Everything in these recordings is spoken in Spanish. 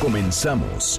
Comenzamos.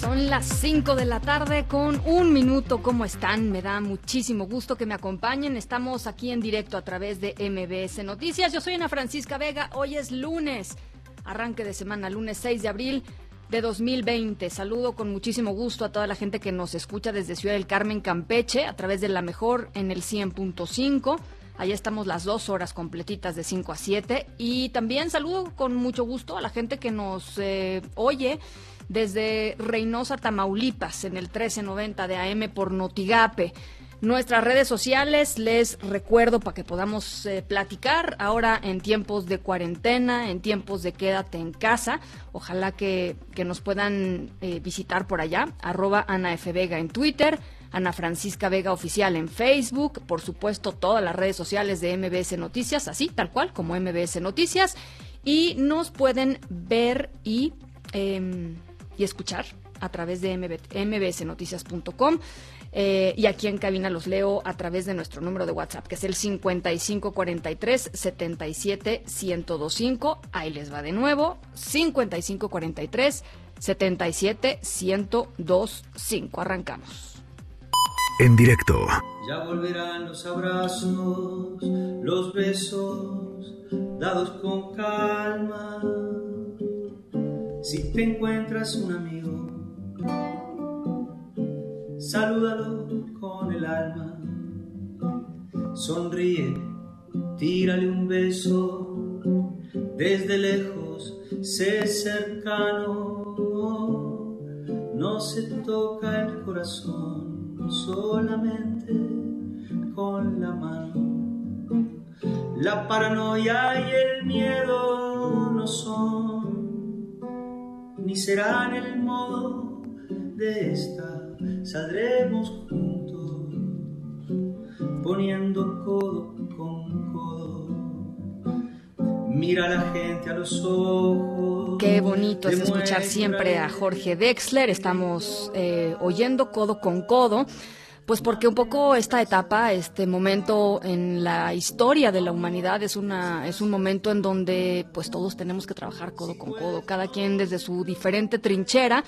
Son las 5 de la tarde con un minuto. ¿Cómo están? Me da muchísimo gusto que me acompañen. Estamos aquí en directo a través de MBS Noticias. Yo soy Ana Francisca Vega. Hoy es lunes, arranque de semana, lunes 6 de abril de 2020. Saludo con muchísimo gusto a toda la gente que nos escucha desde Ciudad del Carmen, Campeche, a través de la mejor en el 100.5. Allá estamos las dos horas completitas de 5 a 7. Y también saludo con mucho gusto a la gente que nos eh, oye desde Reynosa, Tamaulipas, en el 1390 de AM por Notigape. Nuestras redes sociales, les recuerdo para que podamos eh, platicar ahora en tiempos de cuarentena, en tiempos de quédate en casa. Ojalá que, que nos puedan eh, visitar por allá. Arroba Ana F. Vega en Twitter, Ana Francisca Vega Oficial en Facebook, por supuesto todas las redes sociales de MBS Noticias, así tal cual como MBS Noticias. Y nos pueden ver y... Eh, y escuchar a través de mbsnoticias.com. Eh, y aquí en cabina los leo a través de nuestro número de WhatsApp, que es el 5543 77 1025. Ahí les va de nuevo, 5543 77 1025. Arrancamos. En directo. Ya volverán los abrazos, los besos, dados con calma si te encuentras un amigo, salúdalo con el alma. Sonríe, tírale un beso. Desde lejos, sé cercano. No se toca el corazón solamente con la mano. La paranoia y el miedo no son ni serán el modo de esta. Saldremos juntos, poniendo codo. Mira a la gente a los ojos. Qué bonito es escuchar siempre a Jorge Dexler. Estamos eh, oyendo codo con codo pues porque un poco esta etapa, este momento en la historia de la humanidad es una es un momento en donde pues todos tenemos que trabajar codo con codo, cada quien desde su diferente trinchera.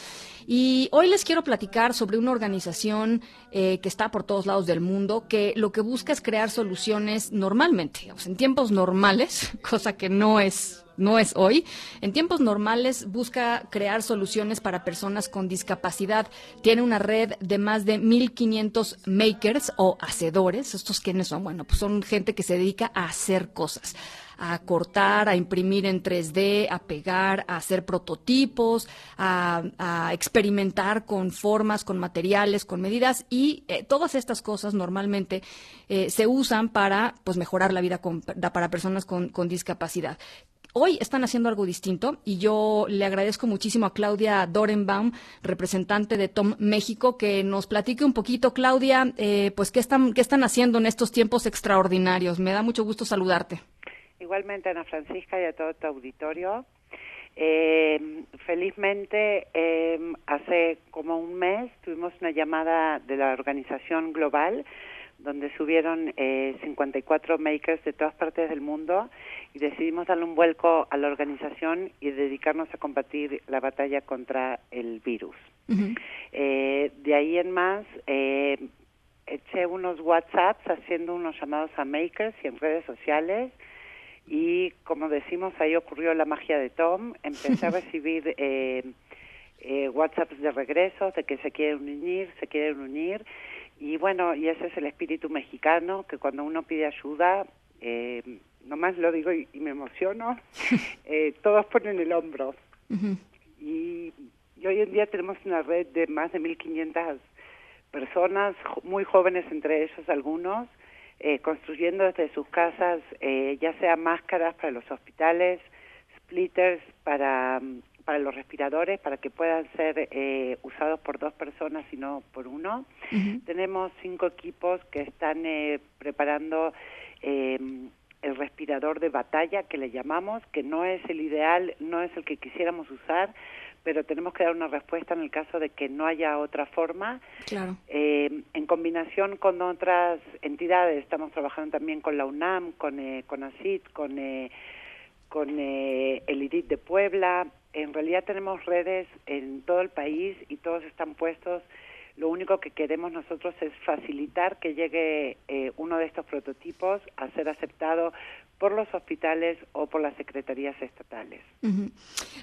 Y hoy les quiero platicar sobre una organización eh, que está por todos lados del mundo, que lo que busca es crear soluciones normalmente, en tiempos normales, cosa que no es no es hoy. En tiempos normales busca crear soluciones para personas con discapacidad. Tiene una red de más de 1.500 makers o hacedores. ¿Estos quiénes son? Bueno, pues son gente que se dedica a hacer cosas a cortar, a imprimir en 3D, a pegar, a hacer prototipos, a, experimentar con formas, con materiales, con medidas y eh, todas estas cosas normalmente eh, se usan para pues mejorar la vida para personas con discapacidad. Hoy están haciendo algo distinto y yo le agradezco muchísimo a Claudia Dorenbaum, representante de Tom México, que nos platique un poquito, Claudia, eh, pues qué están, qué están haciendo en estos tiempos extraordinarios. Me da mucho gusto saludarte. Igualmente, Ana Francisca, y a todo tu auditorio. Eh, felizmente, eh, hace como un mes tuvimos una llamada de la organización global donde subieron eh, 54 makers de todas partes del mundo y decidimos darle un vuelco a la organización y dedicarnos a combatir la batalla contra el virus. eh, de ahí en más, eh, eché unos WhatsApps haciendo unos llamados a makers y en redes sociales y como decimos, ahí ocurrió la magia de Tom. Empecé a recibir eh, eh, WhatsApps de regreso, de que se quieren unir, se quieren unir. Y bueno, y ese es el espíritu mexicano, que cuando uno pide ayuda, eh, nomás lo digo y, y me emociono, eh, todos ponen el hombro. y, y hoy en día tenemos una red de más de 1.500 personas, muy jóvenes entre ellos algunos, eh, construyendo desde sus casas eh, ya sea máscaras para los hospitales, splitters para, para los respiradores, para que puedan ser eh, usados por dos personas y no por uno. Tenemos cinco equipos que están preparando el respirador de batalla, que le llamamos, que no es el ideal, no es el que quisiéramos usar, pero tenemos que dar una respuesta en el caso de que no haya otra forma. Claro. Eh, en combinación con otras entidades, estamos trabajando también con la UNAM, con, eh, con ACID, con, eh, con eh, el IDIT de Puebla. En realidad tenemos redes en todo el país y todos están puestos. Lo único que queremos nosotros es facilitar que llegue eh, uno de estos prototipos a ser aceptado por los hospitales o por las secretarías estatales.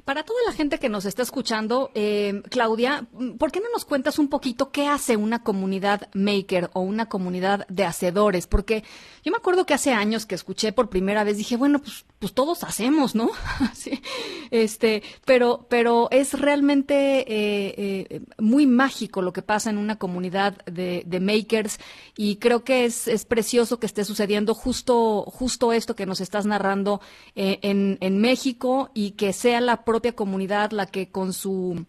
Para toda la gente que nos está escuchando, eh, Claudia, ¿por qué no nos cuentas un poquito qué hace una comunidad maker o una comunidad de hacedores? Porque yo me acuerdo que hace años que escuché por primera vez, dije, bueno, pues, pues todos hacemos, ¿no? sí, este, pero, pero es realmente eh, eh, muy mágico lo que pasa en una comunidad de, de makers y creo que es, es precioso que esté sucediendo justo, justo esto que nos estás narrando eh, en, en México y que sea la propia comunidad la que con su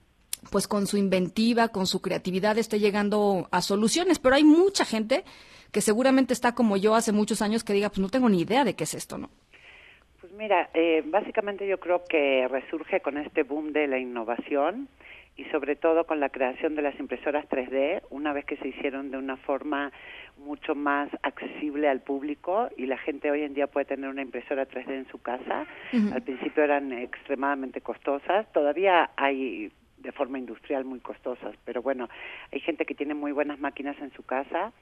pues con su inventiva, con su creatividad esté llegando a soluciones, pero hay mucha gente que seguramente está como yo hace muchos años que diga, pues no tengo ni idea de qué es esto, ¿no? Pues mira, eh, básicamente yo creo que resurge con este boom de la innovación y sobre todo con la creación de las impresoras 3D, una vez que se hicieron de una forma mucho más accesible al público y la gente hoy en día puede tener una impresora 3D en su casa. Al principio eran extremadamente costosas, todavía hay de forma industrial muy costosas, pero bueno, hay gente que tiene muy buenas máquinas en su casa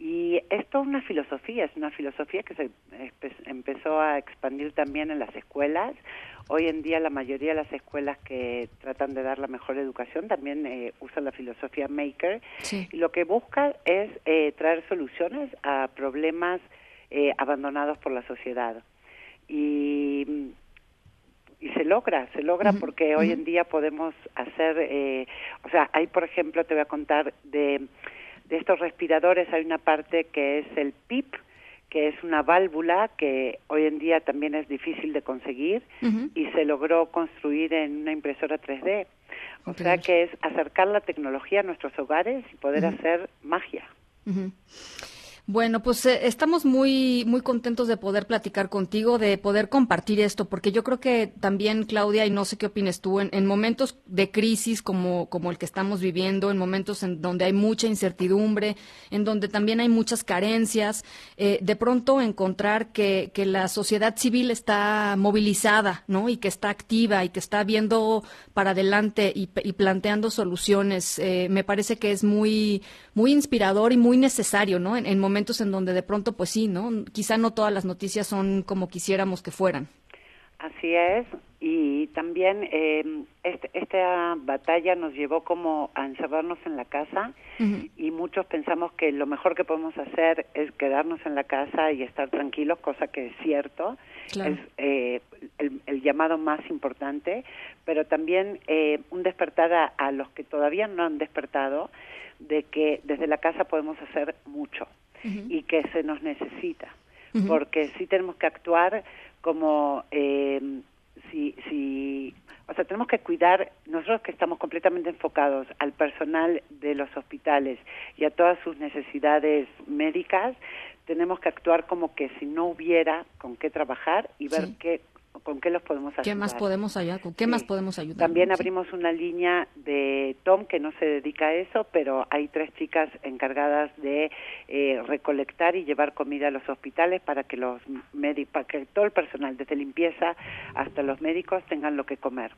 y esto es una filosofía, es una filosofía que se empezó a expandir también en las escuelas. Hoy en día la mayoría de las escuelas que tratan de dar la mejor educación también eh, usan la filosofía Maker. Y lo que busca es eh, traer soluciones a problemas eh, abandonados por la sociedad. Y, y se logra, se logra porque hoy en día podemos hacer, o sea, hay por ejemplo, te voy a contar de de estos respiradores hay una parte que es el PIP, que es una válvula que hoy en día también es difícil de conseguir y se logró construir en una impresora 3D. O sea que es acercar la tecnología a nuestros hogares y poder hacer magia. Bueno, pues eh, estamos muy muy contentos de poder platicar contigo, de poder compartir esto, porque yo creo que también, Claudia, y no sé qué opines tú, en, momentos de crisis como, como el que estamos viviendo, en momentos en donde hay mucha incertidumbre, en donde también hay muchas carencias, eh, de pronto encontrar que, que la sociedad civil está movilizada, ¿no? Y que está activa y que está viendo para adelante y, planteando soluciones, eh, me parece que es muy muy inspirador y muy necesario, ¿no? En, momentos en donde de pronto, pues sí, ¿no? Quizá no todas las noticias son como quisiéramos que fueran. Así es, y también eh, este, esta batalla nos llevó como a encerrarnos en la casa y muchos pensamos que lo mejor que podemos hacer es quedarnos en la casa y estar tranquilos, cosa que es cierto, es eh, el, llamado más importante, pero también eh, un despertar a los que todavía no han despertado de que desde la casa podemos hacer mucho y que se nos necesita, porque sí tenemos que actuar como eh, si, si, o sea, tenemos que cuidar, nosotros que estamos completamente enfocados al personal de los hospitales y a todas sus necesidades médicas, tenemos que actuar como que si no hubiera con qué trabajar y ver qué con qué los podemos ayudar. ¿Qué más podemos ayudar? ¿Con qué más podemos ayudar? También abrimos una línea de Tom que no se dedica a eso, pero hay tres chicas encargadas de eh, recolectar y llevar comida a los hospitales para que los médicos, para que todo el personal, desde limpieza hasta los médicos, tengan lo que comer.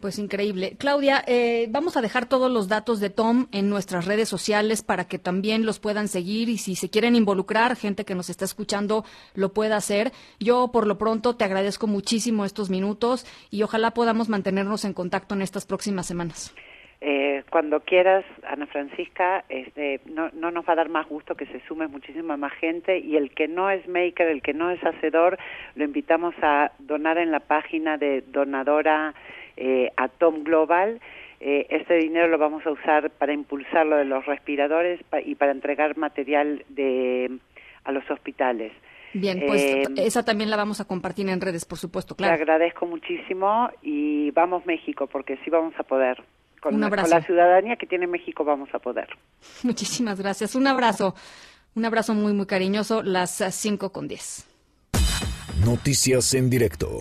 Pues increíble. Claudia, eh, vamos a dejar todos los datos de Tom en nuestras redes sociales para que también los puedan seguir y si se quieren involucrar, gente que nos está escuchando lo pueda hacer. Yo por lo pronto te agradezco muchísimo estos minutos y ojalá podamos mantenernos en contacto en estas próximas semanas. Eh, cuando quieras, Ana Francisca, este, no, no nos va a dar más gusto que se sume muchísima más gente y el que no es maker, el que no es hacedor, lo invitamos a donar en la página de donadora eh, Atom Global. Eh, este dinero lo vamos a usar para impulsar lo de los respiradores y para entregar material de a los hospitales. Bien, pues eh, esa también la vamos a compartir en redes, por supuesto, claro. Te agradezco muchísimo y vamos México, porque sí vamos a poder. Con, Un abrazo. con la ciudadanía que tiene México vamos a poder. Muchísimas gracias. Un abrazo. Un abrazo muy, muy cariñoso. Las 5 con 10. Noticias en directo.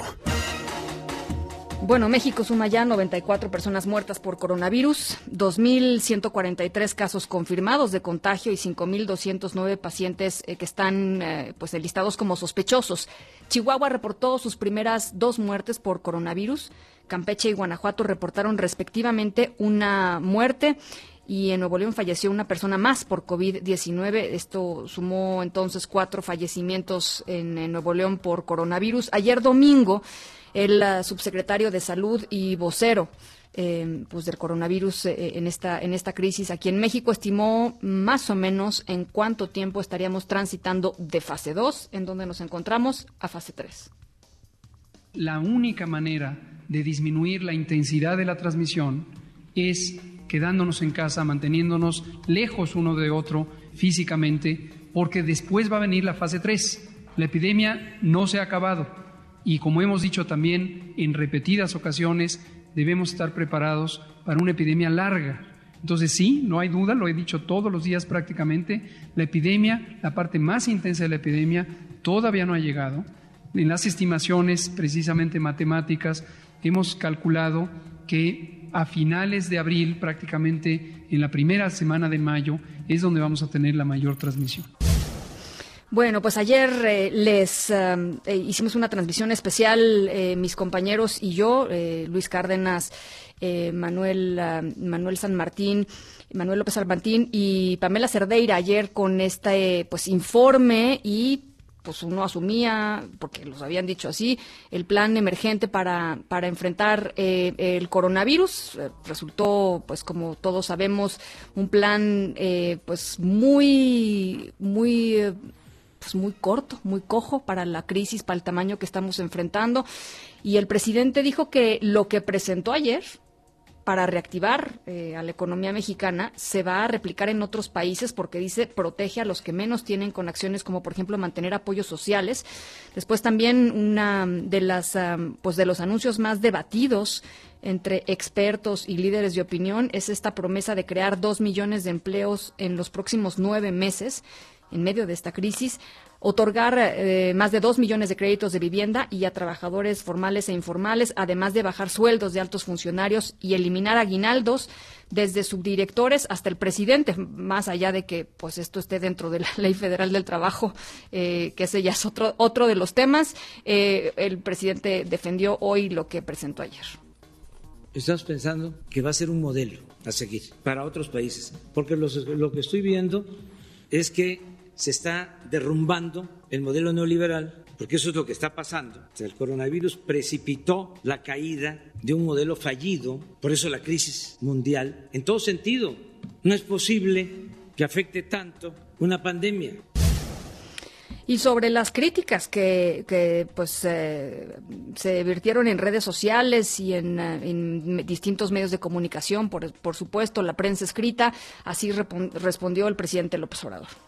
Bueno, México suma ya 94 personas muertas por coronavirus, 2.143 casos confirmados de contagio y 5.209 pacientes eh, que están eh, pues enlistados como sospechosos. Chihuahua reportó sus primeras dos muertes por coronavirus. Campeche y Guanajuato reportaron respectivamente una muerte y en Nuevo León falleció una persona más por COVID-19. Esto sumó entonces cuatro fallecimientos en, Nuevo León por coronavirus. Ayer domingo, el subsecretario de Salud y vocero eh, pues del coronavirus eh, en esta en esta crisis aquí en México estimó más o menos en cuánto tiempo estaríamos transitando de fase 2, en donde nos encontramos, a fase 3. La única manera de disminuir la intensidad de la transmisión es quedándonos en casa, manteniéndonos lejos uno de otro físicamente, porque después va a venir la fase 3. La epidemia no se ha acabado y como hemos dicho también en repetidas ocasiones, debemos estar preparados para una epidemia larga. Entonces sí, no hay duda, lo he dicho todos los días prácticamente, la epidemia, la parte más intensa de la epidemia, todavía no ha llegado. En las estimaciones precisamente matemáticas hemos calculado que a finales de abril, prácticamente en la primera semana de mayo, es donde vamos a tener la mayor transmisión. Bueno, pues ayer eh, les um, eh, hicimos una transmisión especial, eh, mis compañeros y yo, Luis Cárdenas, Manuel, uh, Manuel San Martín, Manuel López Albantín y Pamela Cerdeira ayer con este pues informe y pues uno asumía, porque los habían dicho así, el plan emergente para, para enfrentar eh, el coronavirus. Eh, resultó, pues como todos sabemos, un plan eh, pues muy, muy pues muy corto, muy cojo para la crisis, para el tamaño que estamos enfrentando. Y el presidente dijo que lo que presentó ayer, para reactivar eh, a la economía mexicana se va a replicar en otros países porque dice protege a los que menos tienen con acciones como por ejemplo mantener apoyos sociales. Después también una de las pues de los anuncios más debatidos entre expertos y líderes de opinión es esta promesa de crear dos millones de empleos en los próximos nueve meses en medio de esta crisis otorgar eh, más de dos millones de créditos de vivienda y a trabajadores formales e informales, además de bajar sueldos de altos funcionarios y eliminar aguinaldos desde subdirectores hasta el presidente, más allá de que pues esto esté dentro de la Ley Federal del Trabajo, eh, que ese ya es otro, otro de los temas. Eh, el presidente defendió hoy lo que presentó ayer. Estamos pensando que va a ser un modelo a seguir para otros países, porque lo que estoy viendo es que se está derrumbando el modelo neoliberal, porque eso es lo que está pasando. El coronavirus precipitó la caída de un modelo fallido, por eso la crisis mundial, en todo sentido. No es posible que afecte tanto una pandemia. Y sobre las críticas que, pues eh, se virtieron en redes sociales y en, eh, distintos medios de comunicación, por, por, supuesto, la prensa escrita, así respondió el presidente López Obrador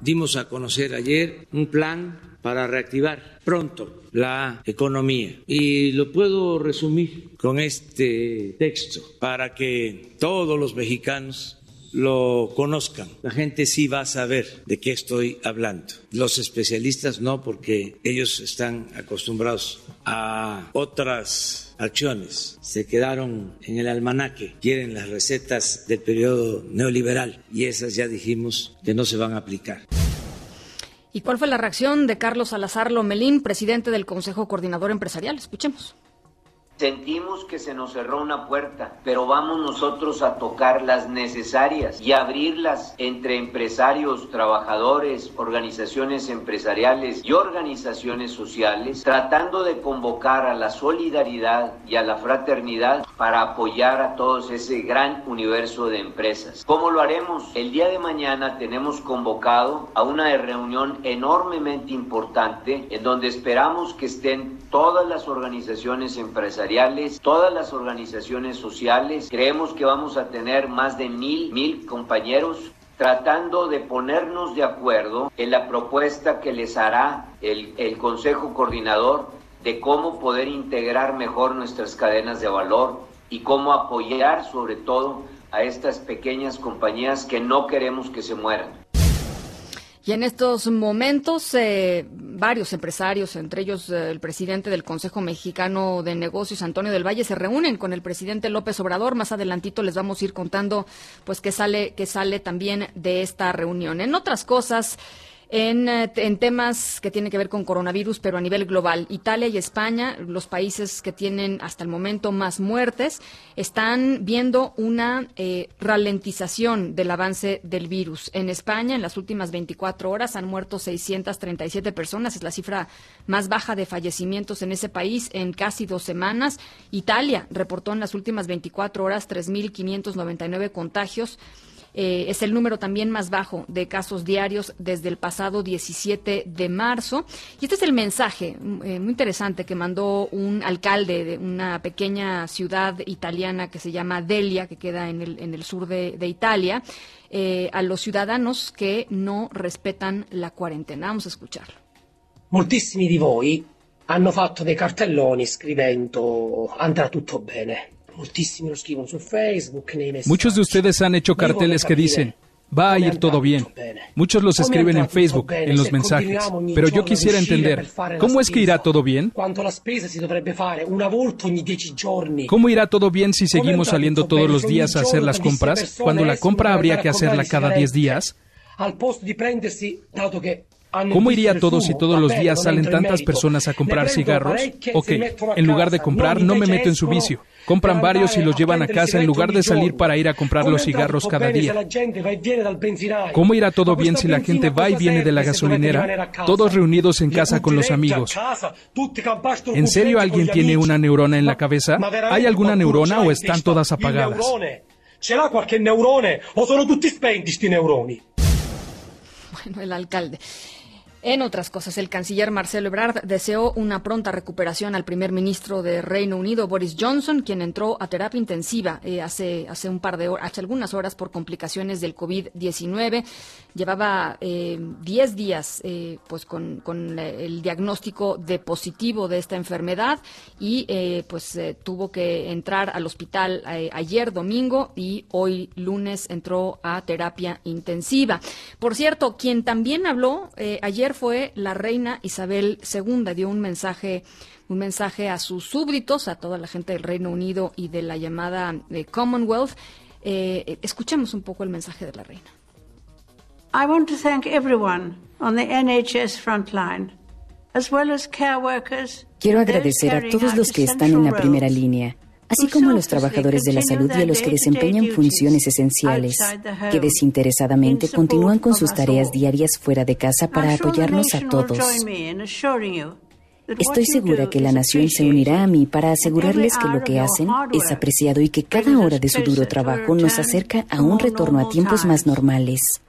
dimos a conocer ayer un plan para reactivar pronto la economía. Y lo puedo resumir con este texto para que todos los mexicanos lo conozcan. La gente sí va a saber de qué estoy hablando. Los especialistas no, porque ellos están acostumbrados a otras acciones. Se quedaron en el almanaque, quieren las recetas del periodo neoliberal y esas ya dijimos que no se van a aplicar. ¿Y cuál fue la reacción de Carlos Salazar Lomelín, presidente del Consejo Coordinador Empresarial? Escuchemos. Sentimos que se nos cerró una puerta, pero vamos nosotros a tocar las necesarias y abrirlas entre empresarios, trabajadores, organizaciones empresariales y organizaciones sociales, tratando de convocar a la solidaridad y a la fraternidad para apoyar a todos ese gran universo de empresas. ¿Cómo lo haremos? El día de mañana tenemos convocado a una reunión enormemente importante en donde esperamos que estén todas las organizaciones empresariales todas las organizaciones sociales. Creemos que vamos a tener más de mil, mil compañeros tratando de ponernos de acuerdo en la propuesta que les hará el, el Consejo Coordinador de cómo poder integrar mejor nuestras cadenas de valor y cómo apoyar sobre todo a estas pequeñas compañías que no queremos que se mueran. Y en estos momentos, eh, varios empresarios, entre ellos eh, el presidente del Consejo Mexicano de Negocios, Antonio del Valle, se reúnen con el presidente López Obrador. Más adelantito les vamos a ir contando, pues, qué sale, qué sale también de esta reunión. En otras cosas, eh, en, temas que tienen que ver con coronavirus, pero a nivel global. Italia y España, los países que tienen hasta el momento más muertes, están viendo una eh, ralentización del avance del virus. En España, en las últimas 24 horas, han muerto 637 personas. Es la cifra más baja de fallecimientos en ese país en casi dos semanas. Italia reportó en las últimas 24 horas 3.599 contagios eh, es el número también más bajo de casos diarios desde el pasado 17 de marzo. Y este es el mensaje mm, eh, muy interesante que mandó un alcalde de una pequeña ciudad italiana que se llama Delia, que queda en el, sur de, Italia, eh, a los ciudadanos que no respetan la cuarentena. Vamos a escucharlo. Moltissimi di voi hanno fatto dei cartelloni scrivendo andrà tutto bene. Muchos de ustedes han hecho carteles que dicen, va a ir todo bien. Muchos los escriben en Facebook, en los mensajes. Pero yo quisiera entender, ¿cómo es que irá todo bien? ¿Cómo irá todo bien si seguimos saliendo todos los días a hacer las compras, cuando la compra habría que hacerla cada 10 días? ¿Cómo iría todo si todos los días salen tantas personas a comprar cigarros? Ok, en lugar de comprar, no me meto en su vicio. Compran varios y los llevan a casa en lugar de salir para ir a comprar los cigarros cada día. ¿Cómo irá todo bien si la gente va y viene de la gasolinera, todos reunidos en casa con los amigos? ¿En serio alguien tiene una neurona en la cabeza? ¿Hay alguna neurona o están todas apagadas? Bueno, el alcalde. En otras cosas, el canciller Marcelo Ebrard deseó una pronta recuperación al primer ministro de Reino Unido, Boris Johnson, quien entró a terapia intensiva eh, hace, hace un par de horas, hace algunas horas por complicaciones del COVID-19. Llevaba 10 eh, días eh, pues con, con, el diagnóstico de positivo de esta enfermedad y pues tuvo que entrar al hospital ayer domingo y hoy lunes entró a terapia intensiva. Por cierto, quien también habló ayer fue la reina Isabel II. Dio un mensaje un mensaje a sus súbditos, a toda la gente del Reino Unido y de la llamada eh, Commonwealth. Eh, escuchemos un poco el mensaje de la reina. I want to thank everyone on the NHS frontline, as well as care workers. Quiero agradecer a todos los que están en la primera línea así como a los trabajadores de la salud y a los que desempeñan funciones esenciales, que desinteresadamente continúan con sus tareas diarias fuera de casa para apoyarnos a todos. Estoy segura que la nación se unirá a mí para asegurarles que lo que hacen es apreciado y que cada hora de su duro trabajo nos acerca a un retorno a tiempos más normales.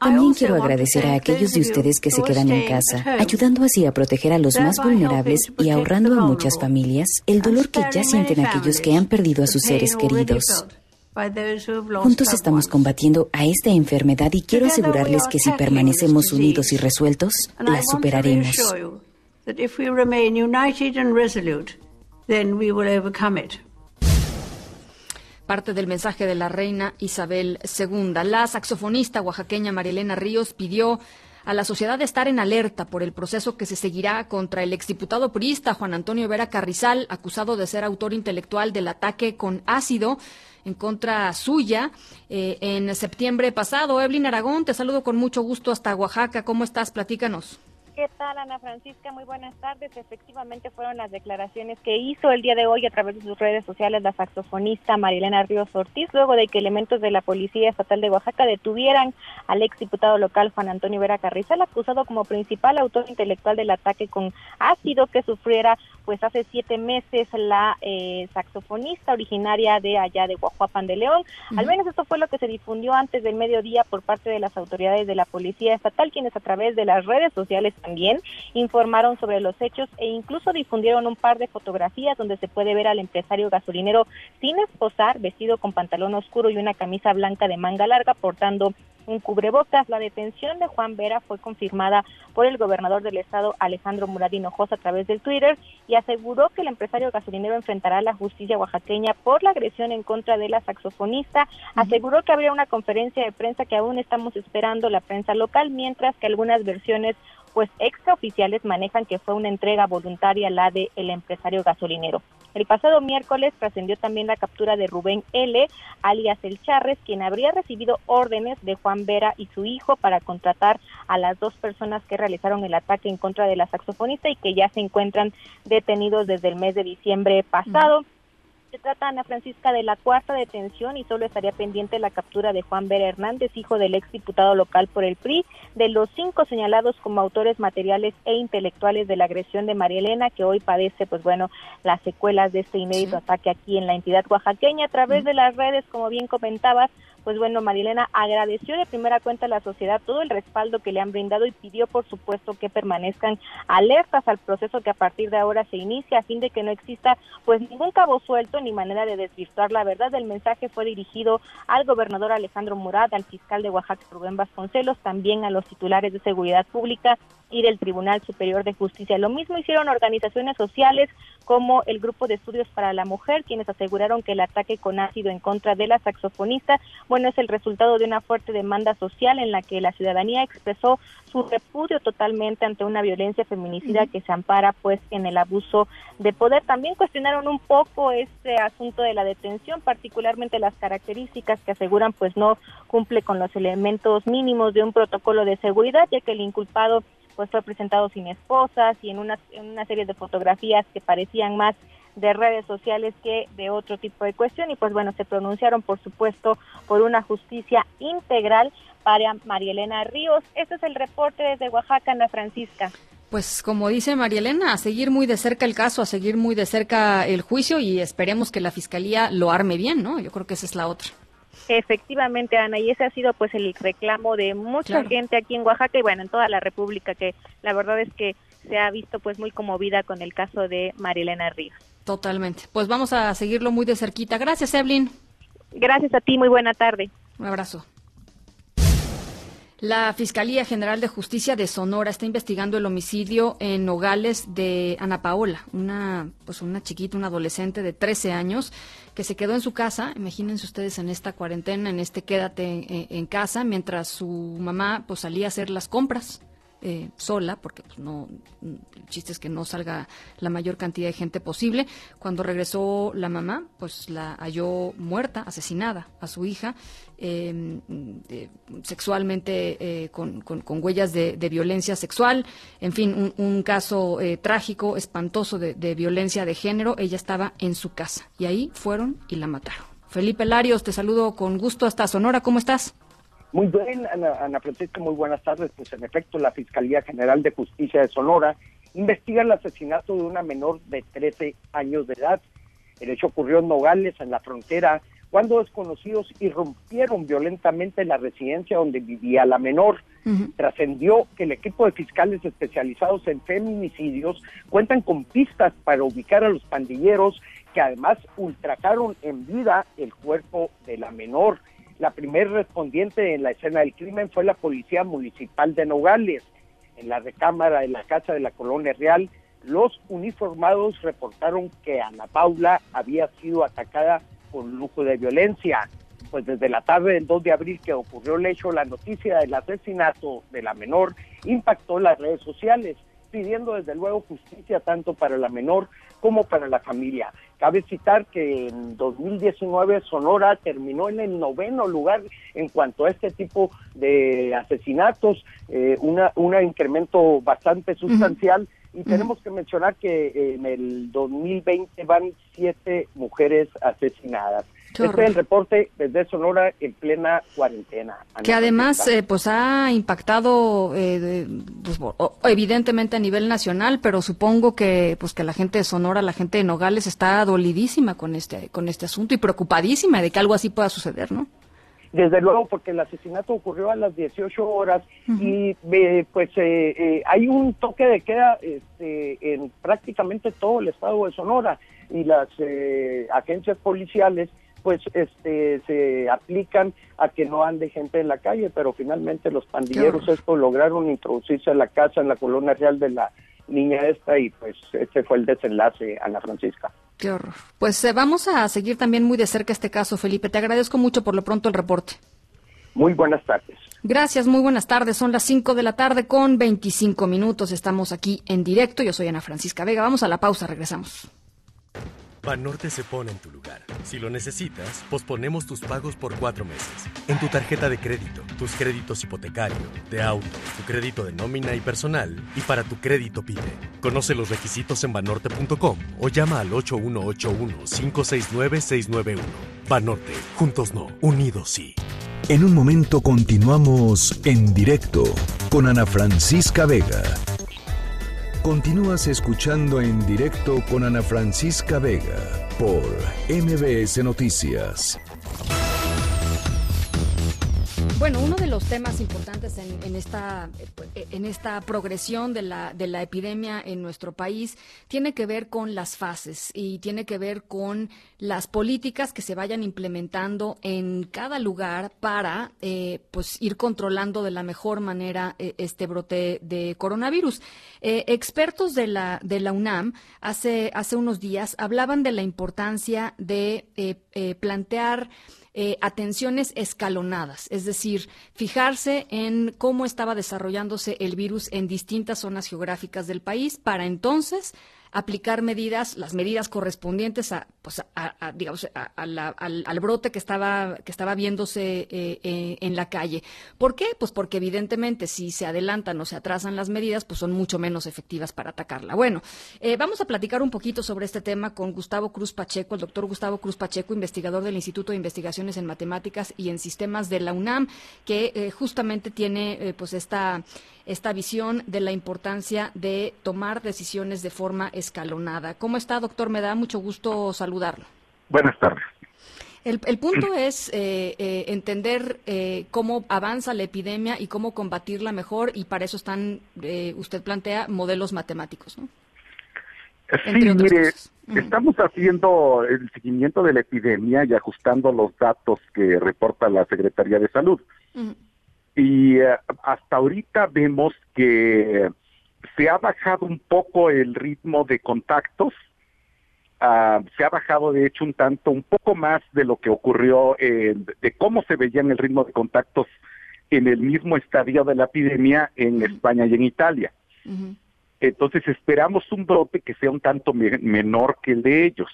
También quiero agradecer a aquellos de ustedes que se quedan en casa, ayudando así a proteger a los más vulnerables y ahorrando a muchas familias el dolor que ya sienten aquellos que han perdido a sus seres queridos. Juntos estamos combatiendo a esta enfermedad y quiero asegurarles que si permanecemos unidos y resueltos, la superaremos. Parte del mensaje de la reina Isabel II. La saxofonista oaxaqueña Marilena Ríos pidió a la sociedad estar en alerta por el proceso que se seguirá contra el exdiputado priista Juan Antonio Vera Carrizal, acusado de ser autor intelectual del ataque con ácido en contra suya eh, en septiembre pasado. Evelyn Aragón, te saludo con mucho gusto hasta Oaxaca. ¿Cómo estás? Platícanos. ¿Qué tal, Ana Francisca? Muy buenas tardes. Efectivamente fueron las declaraciones que hizo el día de hoy a través de sus redes sociales la saxofonista Marilena Ríos Ortiz, luego de que elementos de la Policía Estatal de Oaxaca detuvieran al ex diputado local Juan Antonio Vera Carrizal, acusado como principal autor intelectual del ataque con ácido que sufriera pues hace siete meses la eh, saxofonista originaria de allá de Guajuapan de León. Al menos esto fue lo que se difundió antes del mediodía por parte de las autoridades de la Policía Estatal, quienes a través de las redes sociales también informaron sobre los hechos e incluso difundieron un par de fotografías donde se puede ver al empresario gasolinero sin esposar, vestido con pantalón oscuro y una camisa blanca de manga larga, portando un cubrebocas. La detención de Juan Vera fue confirmada por el gobernador del estado, Alejandro Muradino Hinojosa, a través del Twitter y aseguró que el empresario gasolinero enfrentará la justicia oaxaqueña por la agresión en contra de la saxofonista. Aseguró que habría una conferencia de prensa que aún estamos esperando la prensa local, mientras que algunas versiones pues extraoficiales manejan que fue una entrega voluntaria la de el empresario gasolinero. El pasado miércoles trascendió también la captura de Rubén L., alias El Charres, quien habría recibido órdenes de Juan Vera y su hijo para contratar a las dos personas que realizaron el ataque en contra de la saxofonista y que ya se encuentran detenidos desde el mes de diciembre pasado. Se trata, Ana Francisca, de la cuarta detención y solo estaría pendiente la captura de Juan Vera Hernández, hijo del ex diputado local por el PRI, de los cinco señalados como autores materiales e intelectuales de la agresión de María Elena, que hoy padece, pues bueno, las secuelas de este inédito ataque aquí en la entidad oaxaqueña. A través de las redes, como bien comentabas, pues bueno, Marilena agradeció de primera cuenta a la sociedad todo el respaldo que le han brindado y pidió, por supuesto, que permanezcan alertas al proceso que a partir de ahora se inicia a fin de que no exista pues ningún cabo suelto ni manera de desvirtuar la verdad. El mensaje fue dirigido al gobernador Alejandro Murat, al fiscal de Oaxaca Rubén Vasconcelos, también a los titulares de seguridad pública y del Tribunal Superior de Justicia. Lo mismo hicieron organizaciones sociales como el Grupo de Estudios para la Mujer, quienes aseguraron que el ataque con ácido en contra de la saxofonista, bueno, es el resultado de una fuerte demanda social en la que la ciudadanía expresó su repudio totalmente ante una violencia feminicida que se ampara pues en el abuso de poder. También cuestionaron un poco este asunto de la detención, particularmente las características que aseguran pues no cumple con los elementos mínimos de un protocolo de seguridad, ya que el inculpado pues fue presentado sin esposas y en una, en una serie de fotografías que parecían más de redes sociales que de otro tipo de cuestión y pues bueno, se pronunciaron por supuesto por una justicia integral para María Elena Ríos. Este es el reporte desde Oaxaca, Ana Francisca. Pues como dice María Elena, a seguir muy de cerca el caso, a seguir muy de cerca el juicio y esperemos que la fiscalía lo arme bien, ¿no? Yo creo que esa es la otra. Efectivamente, Ana, y ese ha sido pues el reclamo de mucha gente aquí en Oaxaca y bueno, en toda la República, que la verdad es que se ha visto pues muy conmovida con el caso de Marilena Ríos. Totalmente. Pues vamos a seguirlo muy de cerquita. Gracias, Evelyn. Gracias a ti, muy buena tarde. Un abrazo. La Fiscalía General de Justicia de Sonora está investigando el homicidio en Nogales de Ana Paola, una pues una chiquita, una adolescente de 13 años que se quedó en su casa. Imagínense ustedes en esta cuarentena, en este quédate en, casa, mientras su mamá pues salía a hacer las compras. Eh, sola, porque pues, no, el chiste es que no salga la mayor cantidad de gente posible. Cuando regresó la mamá, pues la halló muerta, asesinada a su hija, em, sexualmente eh, con, huellas de, violencia sexual, en fin, un, caso eh, trágico, espantoso de, de violencia de género. Ella estaba en su casa y ahí fueron y la mataron. Felipe Larios, te saludo con gusto hasta Sonora, ¿cómo estás? Muy bien, Ana, Francisca, muy buenas tardes. Pues en efecto, la Fiscalía General de Justicia de Sonora investiga el asesinato de una menor de 13 años de edad. El hecho ocurrió en Nogales, en la frontera, cuando desconocidos irrumpieron violentamente la residencia donde vivía la menor. Trascendió que el equipo de fiscales especializados en feminicidios cuentan con pistas para ubicar a los pandilleros que además ultrajaron en vida el cuerpo de la menor. La primer respondiente en la escena del crimen fue la Policía Municipal de Nogales. En la recámara de la Casa de la Colonia Real, los uniformados reportaron que Ana Paula había sido atacada con lujo de violencia. Pues desde la tarde del 2 de abril que ocurrió el hecho, la noticia del asesinato de la menor impactó las redes sociales, pidiendo desde luego justicia tanto para la menor como para la familia. Cabe citar que en 2019 Sonora terminó en el noveno lugar en cuanto a este tipo de asesinatos, eh, una, un incremento bastante sustancial. Y tenemos que mencionar que en el 2020 van siete mujeres asesinadas. Este es el reporte desde Sonora en plena cuarentena. Que además eh, pues ha impactado eh, pues, evidentemente a nivel nacional, pero supongo que pues que la gente de Sonora, la gente de Nogales está dolidísima con este con este asunto y preocupadísima de que algo así pueda suceder, ¿no? desde luego porque el asesinato ocurrió a las 18 horas y eh, pues eh, eh, hay un toque de queda este, en prácticamente todo el estado de Sonora y las agencias policiales pues este se aplican a que no ande gente en la calle, pero finalmente los pandilleros lograron introducirse a la casa en la colonia real de la niña esta y pues ese fue el desenlace, Ana Francisca. Qué horror. Pues eh, vamos a seguir también muy de cerca este caso, Felipe. Te agradezco mucho por lo pronto el reporte. Muy buenas tardes. Gracias, muy buenas tardes. Son las 5 de la tarde con 25 minutos. Estamos aquí en directo. Yo soy Ana Francisca Vega. Vamos a la pausa, regresamos. Banorte se pone en tu lugar. Si lo necesitas, posponemos tus pagos por cuatro meses. En tu tarjeta de crédito, tus créditos hipotecario, de auto, tu crédito de nómina y personal, y para tu crédito PIDE. Conoce los requisitos en banorte.com o llama al 8181-569-691. Banorte, juntos no, unidos sí. En un momento continuamos en directo con Ana Francisca Vega. Continúas escuchando en directo con Ana Francisca Vega por MBS Noticias. Bueno, uno de los temas importantes en, esta, en esta progresión de la, de la epidemia en nuestro país tiene que ver con las fases y tiene que ver con las políticas que se vayan implementando en cada lugar para eh, pues ir controlando de la mejor manera eh, este brote de coronavirus. Eh, expertos de la, de la UNAM hace, hace unos días hablaban de la importancia de plantear eh, atenciones escalonadas, es decir, fijarse en cómo estaba desarrollándose el virus en distintas zonas geográficas del país para entonces aplicar medidas, las medidas correspondientes a, pues, a, digamos, al, brote que estaba, que estaba viéndose eh, eh, en la calle. ¿Por qué? Pues porque evidentemente si se adelantan o se atrasan las medidas, pues son mucho menos efectivas para atacarla. Bueno, eh, vamos a platicar un poquito sobre este tema con Gustavo Cruz Pacheco, el doctor Gustavo Cruz Pacheco, investigador del Instituto de Investigaciones en Matemáticas y en Sistemas de la UNAM, que justamente tiene pues esta esta visión de la importancia de tomar decisiones de forma escalonada. ¿Cómo está, doctor? Me da mucho gusto saludarlo. Buenas tardes. El, punto es eh, eh, entender eh, cómo avanza la epidemia y cómo combatirla mejor y para eso están, usted plantea, modelos matemáticos, ¿no? Sí, mire, estamos haciendo el seguimiento de la epidemia y ajustando los datos que reporta la Secretaría de Salud. Y eh, hasta ahorita vemos que se ha bajado un poco el ritmo de contactos, ah, se ha bajado de hecho un tanto, un poco más de lo que ocurrió, de cómo se veía en el ritmo de contactos en el mismo estadio de la epidemia en España y en Italia. Entonces esperamos un brote que sea un tanto menor que el de ellos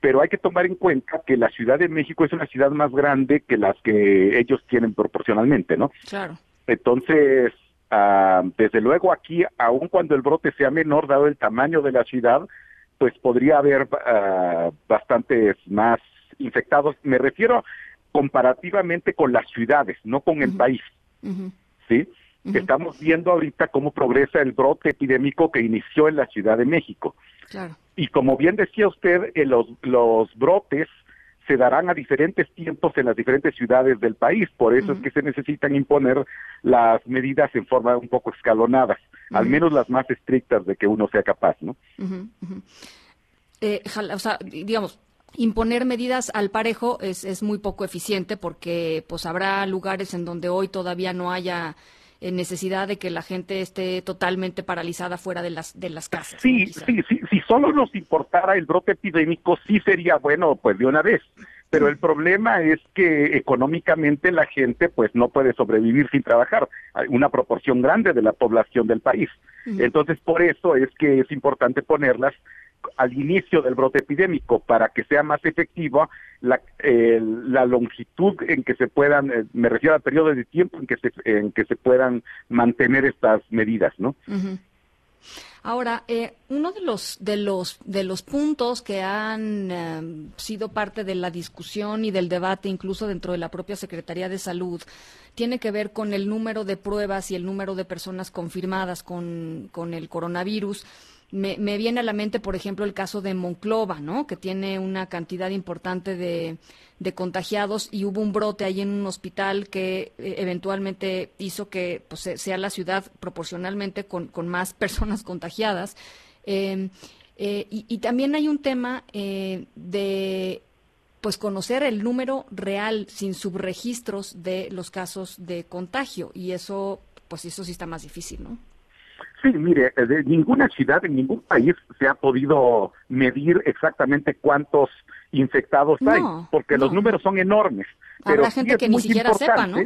pero hay que tomar en cuenta que la Ciudad de México es una ciudad más grande que las que ellos tienen proporcionalmente, ¿no? Claro. Entonces, ah, desde luego aquí, aun cuando el brote sea menor, dado el tamaño de la ciudad, pues podría haber uh, bastantes más infectados. Me refiero comparativamente con las ciudades, no con el país, ¿sí? Estamos viendo ahorita cómo progresa el brote epidémico que inició en la Ciudad de México. Claro. Y como bien decía usted, eh, los, los brotes se darán a diferentes tiempos en las diferentes ciudades del país. Por eso es que se necesitan imponer las medidas en forma un poco escalonadas, al menos las más estrictas de que uno sea capaz, ¿no? Eh, o sea, digamos, imponer medidas al parejo es, es muy poco eficiente porque pues habrá lugares en donde hoy todavía no haya en necesidad de que la gente esté totalmente paralizada fuera de las, de las casas. Sí, sí, sí, si solo nos importara el brote epidémico, sí sería bueno, pues de una vez. Pero el problema es que económicamente la gente pues no puede sobrevivir sin trabajar, Hay una proporción grande de la población del país. Entonces por eso es que es importante ponerlas al inicio del brote epidémico para que sea más efectiva la, longitud en que se puedan, eh, me refiero al periodo de tiempo en que se, en que se puedan mantener estas medidas, ¿no? Ahora, eh, uno de los de los de los puntos que han eh, sido parte de la discusión y del debate, incluso dentro de la propia Secretaría de Salud, tiene que ver con el número de pruebas y el número de personas confirmadas con, con el coronavirus me, me, viene a la mente, por ejemplo, el caso de Monclova, ¿no? Que tiene una cantidad importante de, de contagiados y hubo un brote ahí en un hospital que eh, eventualmente hizo que pues, sea la ciudad proporcionalmente con, con más personas contagiadas. Em, eh, y, y, también hay un tema eh, de pues conocer el número real sin subregistros de los casos de contagio y eso pues eso sí está más difícil, ¿no? Sí, mire, de ninguna ciudad, en ningún país se ha podido medir exactamente cuántos infectados hay, porque los números son enormes. pero gente que ni siquiera sepa, ¿no?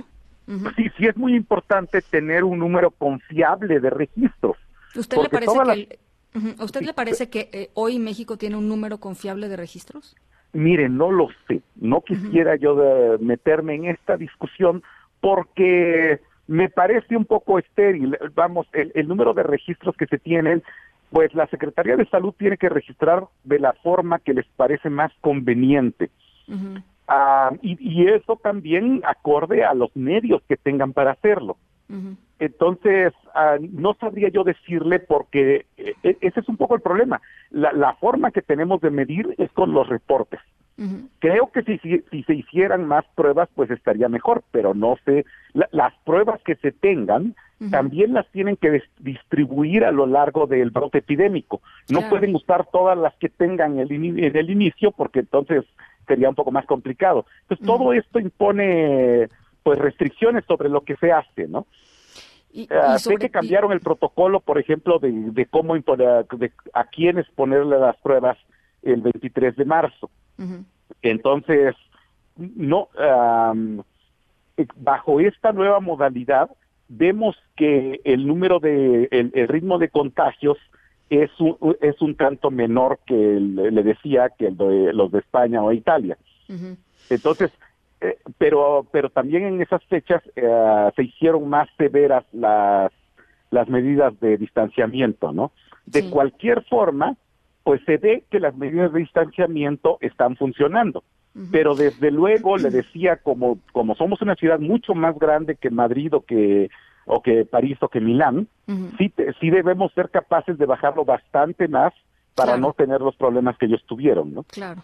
Sí, sí es muy importante tener un número confiable de registros. ¿Usted le parece que ¿Usted le parece que eh, hoy México tiene un número confiable de registros? Mire, no lo sé. No quisiera yo meterme en esta discusión porque me parece un poco estéril. Vamos, el, número de registros que se tienen, pues la Secretaría de Salud tiene que registrar de la forma que les parece más conveniente. Ah, y, eso también acorde a los medios que tengan para hacerlo. Entonces, ah, no sabría yo decirle porque eh, e, ese es un poco el problema. La, forma que tenemos de medir es con los reportes. Creo que si, si, se hicieran más pruebas, pues estaría mejor, pero no sé. las pruebas que se tengan también las tienen que distribuir a lo largo del brote epidémico. No pueden usar todas las que tengan el en el inicio porque entonces sería un poco más complicado. Entonces, todo esto impone pues restricciones sobre lo que se hace, ¿no? Y, ah, sé que cambiaron el protocolo, por ejemplo, de, cómo imponer, a quiénes ponerle las pruebas el 23 de marzo. Entonces, no, eh, bajo esta nueva modalidad, vemos que el número de, el, ritmo de contagios es un, es un tanto menor que le decía que el de, los de España o Italia. Entonces, eh, pero pero también en esas fechas eh, se hicieron más severas las las medidas de distanciamiento, ¿no? De cualquier forma, pues se ve que las medidas de distanciamiento están funcionando. Pero desde luego le decía como como somos una ciudad mucho más grande que Madrid o que o que París o que Milán, sí sí debemos ser capaces de bajarlo bastante más para no tener los problemas que ellos tuvieron, ¿no? Claro.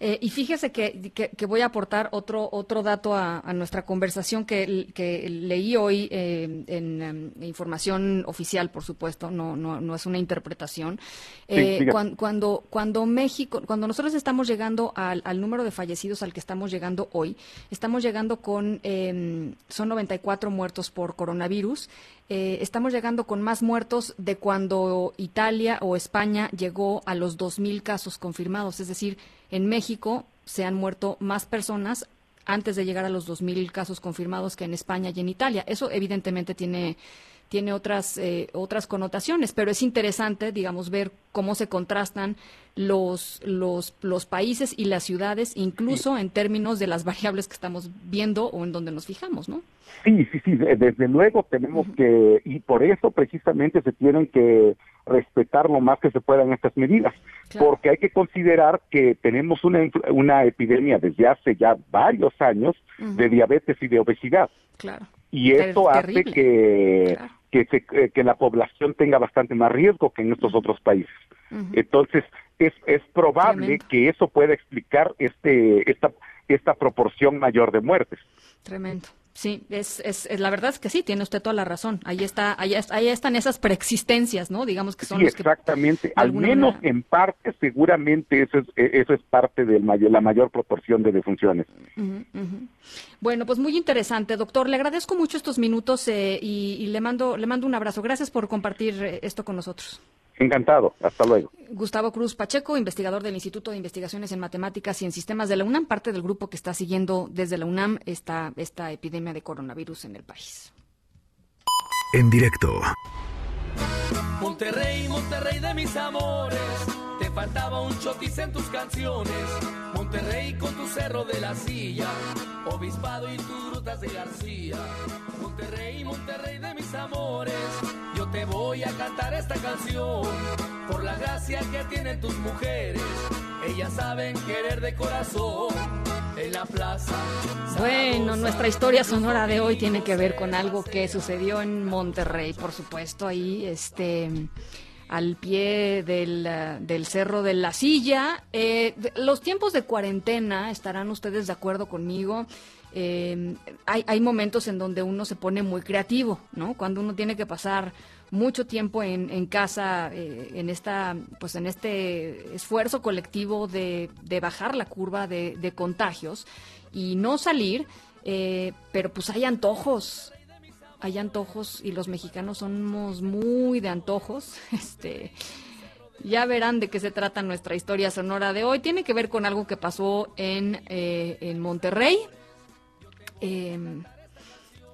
Eh, y fíjese que, que, voy a aportar otro, otro dato a, nuestra conversación que, que leí hoy eh, en em, información oficial, por supuesto, no, no, no es una interpretación. Eh, cuando, cuando, México, cuando nosotros estamos llegando al, al, número de fallecidos al que estamos llegando hoy, estamos llegando con, em, son 94 muertos por coronavirus. estamos llegando con más muertos de cuando Italia o España llegó a los 2.000 casos confirmados, es decir, en México se han muerto más personas antes de llegar a los 2.000 casos confirmados que en España y en Italia. Eso evidentemente tiene tiene otras eh, otras connotaciones, pero es interesante, digamos, ver cómo se contrastan los los los países y las ciudades, incluso en términos de las variables que estamos viendo o en donde nos fijamos, ¿no? Sí, sí, sí, desde luego tenemos que y por eso precisamente se tienen que respetar lo más que se puedan estas medidas, porque hay que considerar que tenemos una una epidemia desde hace ya varios años de diabetes y de obesidad. Claro. Y esto hace que que, se, eh, que la población tenga bastante más riesgo que en estos otros países. Entonces, es, es probable que eso pueda explicar este esta, esta proporción mayor de muertes. Tremendo. Sí, es, es, la verdad es que sí, tiene usted toda la razón. Ahí está, ahí, ahí están esas preexistencias, ¿no? Digamos que son sí, exactamente. Al menos en parte, seguramente eso es, e, eso es parte de la mayor proporción de defunciones. Bueno, pues muy interesante, doctor. Le agradezco mucho estos minutos eh, y, le mando le mando un abrazo. Gracias por compartir eh, esto con nosotros. Encantado. Hasta luego. Gustavo Cruz Pacheco, investigador del Instituto de Investigaciones en Matemáticas y en Sistemas de la UNAM, parte del grupo que está siguiendo desde la UNAM esta, esta epidemia de coronavirus en el país. En directo. Monterrey, Monterrey de mis amores, faltaba un chotis en tus canciones. Monterrey con tu cerro de la silla, obispado y tus rutas de García. Monterrey, Monterrey de mis amores, yo te voy a cantar esta canción por la gracia que tienen tus mujeres. Ellas saben querer de corazón. En la plaza. Bueno, nuestra historia sonora de hoy tiene que ver con algo que sucedió en Monterrey, por supuesto. Ahí, este, al pie del, eh, del Cerro de la Silla. Eh, los tiempos de cuarentena, estarán ustedes de acuerdo conmigo, eh, hay, hay momentos en donde uno se pone muy creativo, ¿no? Cuando uno tiene que pasar mucho tiempo en, en casa en esta pues en este esfuerzo colectivo de, de bajar la curva de, de, contagios y no salir pero pues hay antojos hay antojos y los mexicanos somos muy de antojos. Este, ya verán de qué se trata nuestra historia sonora de hoy. Tiene que ver con algo que pasó en, eh, en Monterrey. Em,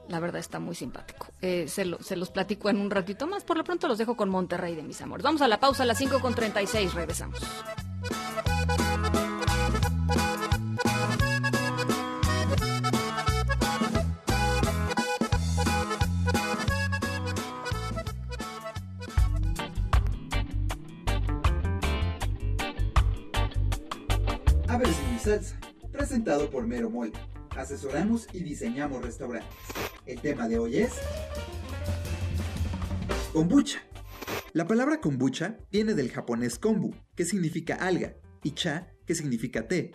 la verdad está muy simpático. Eh, se, se, los platico en un ratito más. Por lo pronto los dejo con Monterrey de mis amores. Vamos a la pausa a las 5 con 36. Regresamos. Salsa, presentado por Mero Mole. Asesoramos y diseñamos restaurantes. El tema de hoy es kombucha. La palabra kombucha viene del japonés kombu, que significa alga, y cha, que significa té,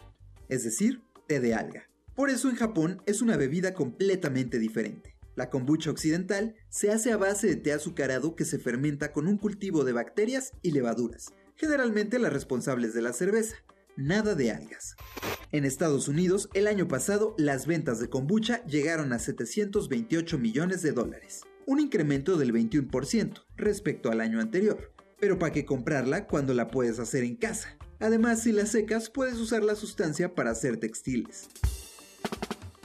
es decir, té de alga. Por eso en Japón es una bebida completamente diferente. La kombucha occidental se hace a base de té azucarado que se fermenta con un cultivo de bacterias y levaduras, generalmente las responsables de la cerveza nada de algas. En Estados Unidos, el año pasado, las ventas de kombucha llegaron a 728 millones de dólares, un incremento del 21% respecto al año anterior. Pero ¿para qué comprarla cuando la puedes hacer en casa? Además, si la secas, puedes usar la sustancia para hacer textiles.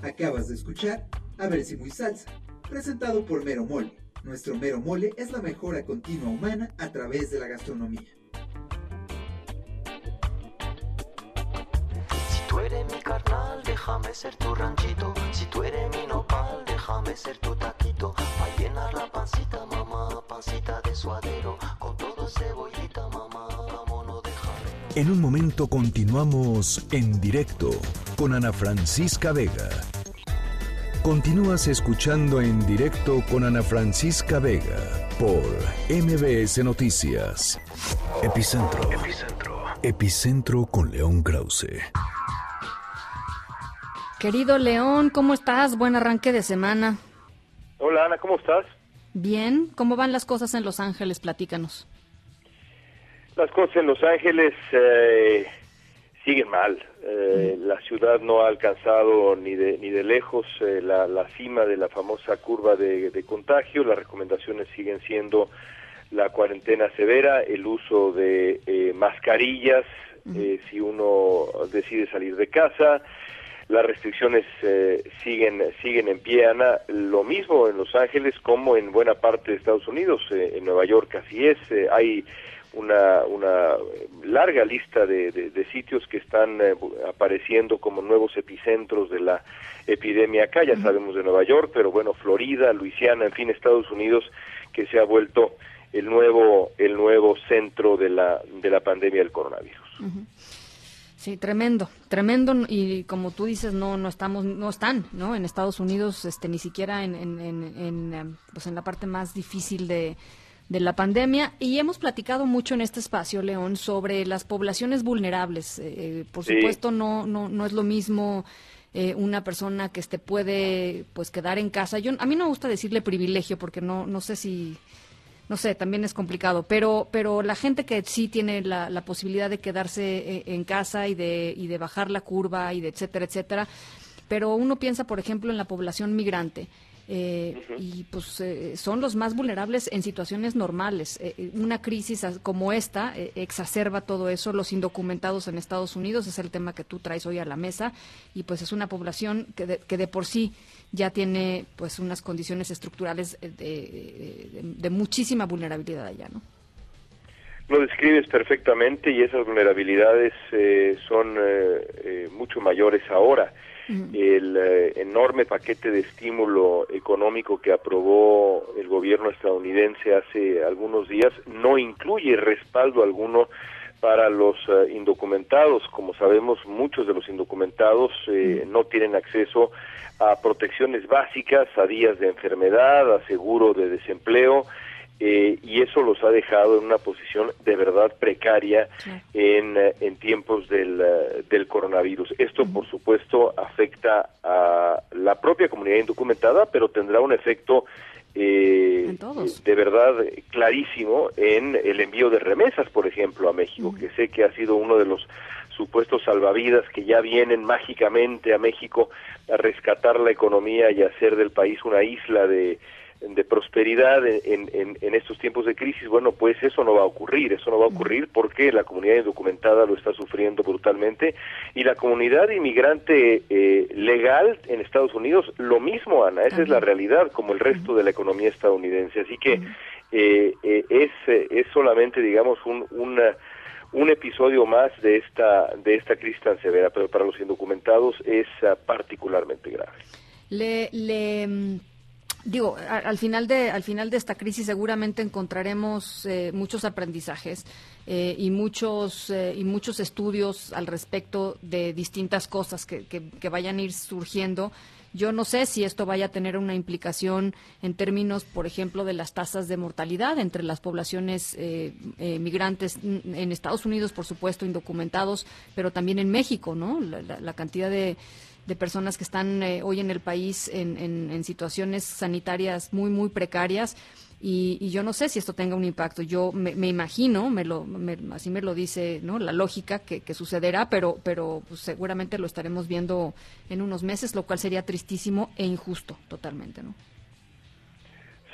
Acabas de escuchar A ver si muy salsa, presentado por Mero Mole. Nuestro Mero Mole es la mejora continua humana a través de la gastronomía. Mi carnal, déjame ser tu ranchito. Si tú eres mi nopal, déjame ser tu taquito. Pa' llenar la pancita, mamá, pancita de suadero. Con todo cebollita, mamá, vámonos de En un momento continuamos en directo con Ana Francisca Vega. Continúas escuchando en directo con Ana Francisca Vega por MBS Noticias. Epicentro. Epicentro. Epicentro con León Krause. Querido León, ¿cómo estás? Buen arranque de semana. Hola Ana, ¿cómo estás? Bien, ¿cómo van las cosas en Los Ángeles? Platícanos. Las cosas en Los Ángeles eh, siguen mal. Eh, mm. La ciudad no ha alcanzado ni de, ni de lejos eh, la, la, cima de la famosa curva de, de, contagio. Las recomendaciones siguen siendo la cuarentena severa, el uso de eh, mascarillas mm. si uno decide salir de casa, las restricciones eh, siguen siguen en pie Ana. Lo mismo en Los Ángeles como en buena parte de Estados Unidos eh, en Nueva York así es eh, hay una, una larga lista de, de, sitios que están apareciendo como nuevos epicentros de la epidemia acá ya sabemos de Nueva York pero bueno Florida Luisiana en fin Estados Unidos que se ha vuelto el nuevo el nuevo centro de la de la pandemia del coronavirus Sí, tremendo, tremendo y como tú dices no no estamos no están, ¿no? En Estados Unidos este ni siquiera en en, en, em, pues en la parte más difícil de de la pandemia y hemos platicado mucho en este espacio, León, sobre las poblaciones vulnerables. Eh, eh, por supuesto, no, no, no es lo mismo eh, una persona que este puede pues quedar en casa. Yo a mí no me gusta decirle privilegio porque no no sé si no sé, también es complicado, pero, pero la gente que sí tiene la, la posibilidad de quedarse eh, en casa y de, y de bajar la curva y de etcétera, etcétera, pero uno piensa, por ejemplo, en la población migrante. Eh, y pues eh, son los más vulnerables en situaciones normales. Eh, una crisis como esta exacerba todo eso. Los indocumentados en Estados Unidos es el tema que tú traes hoy a la mesa y pues es una población que de, que de por sí ya tiene pues unas condiciones estructurales de, de, de muchísima vulnerabilidad allá, ¿no? Lo describes perfectamente y esas vulnerabilidades son mucho mayores ahora el eh, enorme paquete de estímulo económico que aprobó el gobierno estadounidense hace algunos días no incluye respaldo alguno para los eh, indocumentados. Como sabemos, muchos de los indocumentados eh, no tienen acceso a protecciones básicas, a días de enfermedad, a seguro de desempleo, eh, y eso los ha dejado en una posición de verdad precaria en, en tiempos del, del coronavirus. Esto, por supuesto, afecta a la propia comunidad indocumentada, pero tendrá un efecto eh, de verdad clarísimo en el envío de remesas, por ejemplo, a México, que sé que ha sido uno de los supuestos salvavidas que ya vienen mágicamente a México a rescatar la economía y hacer del país una isla de, de prosperidad en, en, en, estos tiempos de crisis, bueno, pues eso no va a ocurrir, eso no va a ocurrir porque la comunidad indocumentada lo está sufriendo brutalmente y la comunidad inmigrante eh, legal en Estados Unidos, lo mismo, Ana, esa es la realidad, como el resto de la economía estadounidense. Así que eh, eh, es, es solamente, digamos, un, una, un episodio más de esta, de esta crisis tan severa, pero para los indocumentados es uh, particularmente grave. Le, le mm, digo, al final de al final de esta crisis seguramente encontraremos eh, muchos aprendizajes eh, y muchos eh, y muchos estudios al respecto de distintas cosas que, que, vayan a ir surgiendo. Yo no sé si esto vaya a tener una implicación en términos, por ejemplo, de las tasas de mortalidad entre las poblaciones migrantes en Estados Unidos, por supuesto, indocumentados, pero también en México, ¿no? la cantidad de personas que están eh, hoy en el país en, situaciones sanitarias muy, muy precarias. Y, yo no sé si esto tenga un impacto. Yo me, imagino, me lo, así me lo dice ¿no? la lógica que, que sucederá, pero, pero pues, seguramente lo estaremos viendo en unos meses, lo cual sería tristísimo e injusto totalmente. ¿no?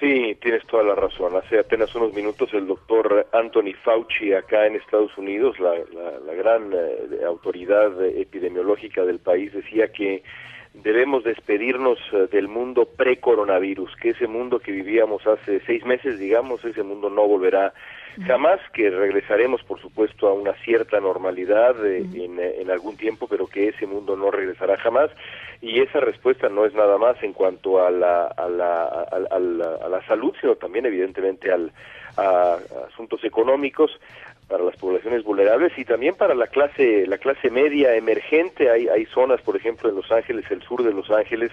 Sí, tienes toda la razón. Hace apenas unos minutos el doctor Anthony Fauci acá en Estados Unidos, la, la, gran eh, autoridad epidemiológica del país, decía que debemos despedirnos eh, del mundo pre-coronavirus, que ese mundo que vivíamos hace seis meses, digamos, ese mundo no volverá jamás, que regresaremos, por supuesto, a una cierta normalidad eh, en, en algún tiempo, pero que ese mundo no regresará jamás. Y esa respuesta no es nada más en cuanto a la, a la, a, la, salud, sino también evidentemente al, a, asuntos económicos para las poblaciones vulnerables y también para la clase la clase media emergente hay hay zonas por ejemplo en Los Ángeles el sur de Los Ángeles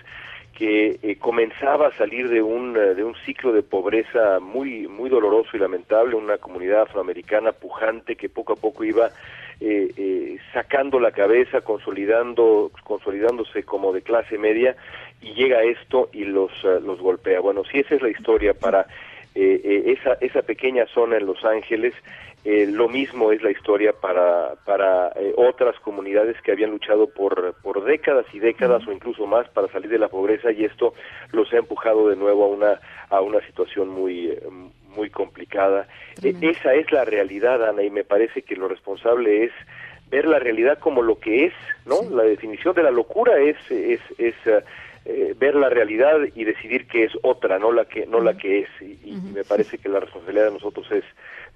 que eh, comenzaba a salir de un de un ciclo de pobreza muy muy doloroso y lamentable una comunidad afroamericana pujante que poco a poco iba eh, eh, sacando la cabeza, consolidando, consolidándose como de clase media y llega esto y los, eh, los golpea. Bueno, si esa es la historia para esa, esa pequeña zona en Los Ángeles, lo mismo es la historia para, para otras comunidades que habían luchado por, por décadas y décadas o incluso más para salir de la pobreza y esto los ha empujado de nuevo a una, a una situación muy, muy complicada. E, esa es la realidad, Ana, y me parece que lo responsable es ver la realidad como lo que es, ¿no? La definición de la locura es, es, es eh, ver la realidad y decidir que es otra, no la que, no la que es. Y, me parece que la responsabilidad de nosotros es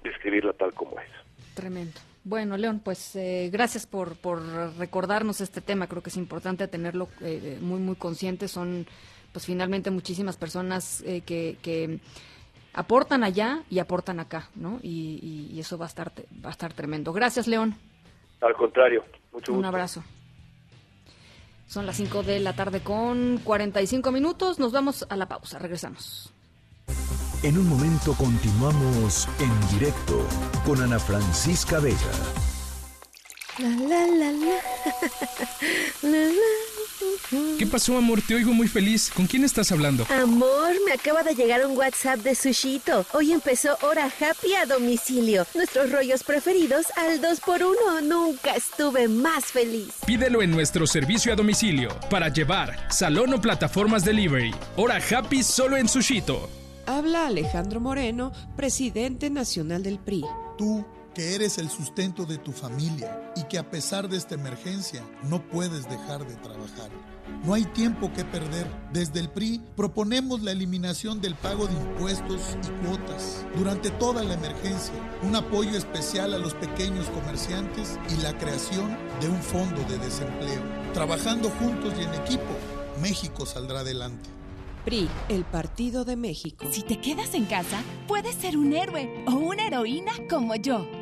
describirla tal como es. Tremendo. Bueno, León, pues eh, gracias por, por recordarnos este tema. Creo que es importante tenerlo eh, muy, muy consciente. Son, pues finalmente, muchísimas personas que, que aportan allá y aportan acá, ¿no? Y, eso va a estar va a estar tremendo. Gracias, León. Al contrario, mucho gusto. Un abrazo. Son las 5 de la tarde con 45 minutos. Nos vamos a la pausa. Regresamos. En un momento continuamos en directo con Ana Francisca Vega. La, la, la, la. ¿Qué pasó, amor? Te oigo muy feliz. ¿Con quién estás hablando? Amor, me acaba de llegar un WhatsApp de Sushito. Hoy empezó Hora Happy a domicilio. Nuestros rollos preferidos al 2x1. Nunca estuve más feliz. Pídelo en nuestro servicio a domicilio. Para llevar, salón o plataformas delivery. Hora Happy solo en Sushito. Habla Alejandro Moreno, presidente nacional del PRI. Tú que eres el sustento de tu familia y que a pesar de esta emergencia no puedes dejar de trabajar. No hay tiempo que perder. Desde el PRI proponemos la eliminación del pago de impuestos y cuotas durante toda la emergencia, un apoyo especial a los pequeños comerciantes y la creación de un fondo de desempleo. Trabajando juntos y en equipo, México saldrá adelante. PRI, el Partido de México. Si te quedas en casa, puedes ser un héroe o una heroína como yo.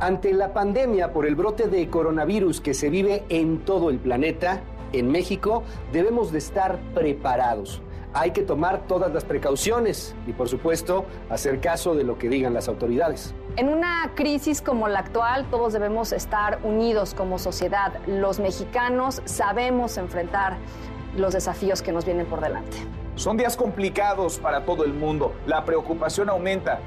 Ante la pandemia por el brote de coronavirus que se vive en todo el planeta, en México debemos de estar preparados. Hay que tomar todas las precauciones y, por supuesto, hacer caso de lo que digan las autoridades. En una crisis como la actual, todos debemos estar unidos como sociedad. Los mexicanos sabemos enfrentar los desafíos que nos vienen por delante. Son días complicados para todo el mundo. La preocupación aumenta,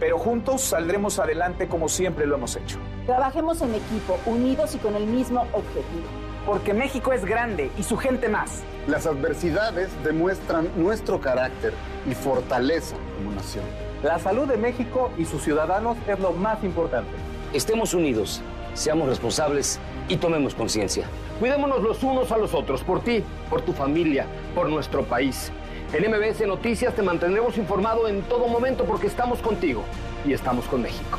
pero juntos saldremos adelante como siempre lo hemos hecho. Trabajemos en equipo, unidos y con el mismo objetivo porque México es grande y su gente más. Las adversidades demuestran nuestro carácter y fortaleza como nación. La salud de México y sus ciudadanos es lo más importante. Estemos unidos, seamos responsables y tomemos conciencia. Cuidémonos los unos a los otros, por ti, por tu familia, por nuestro país. En MBS Noticias te mantendremos informado en todo momento porque estamos contigo y estamos con México.